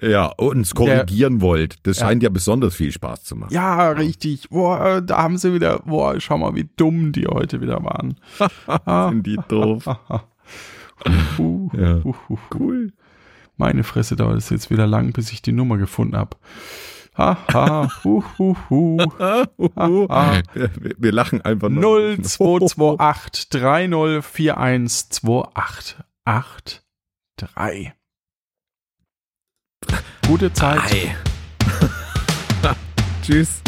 [SPEAKER 2] Ja, uns korrigieren wollt. Das scheint ja besonders viel Spaß zu machen.
[SPEAKER 1] Ja, richtig. Boah, da haben sie wieder, boah, schau mal, wie dumm die heute wieder waren.
[SPEAKER 2] Sind die doof.
[SPEAKER 1] uh,
[SPEAKER 2] Ja.
[SPEAKER 1] uh, uh, cool. Meine Fresse dauert es jetzt wieder lang, bis ich die Nummer gefunden habe. Haha, hu, hu, hu. Ah.
[SPEAKER 2] wir, wir lachen einfach nur.
[SPEAKER 1] 0228 3041 2883. Gute Zeit.
[SPEAKER 2] Ei. Tschüss.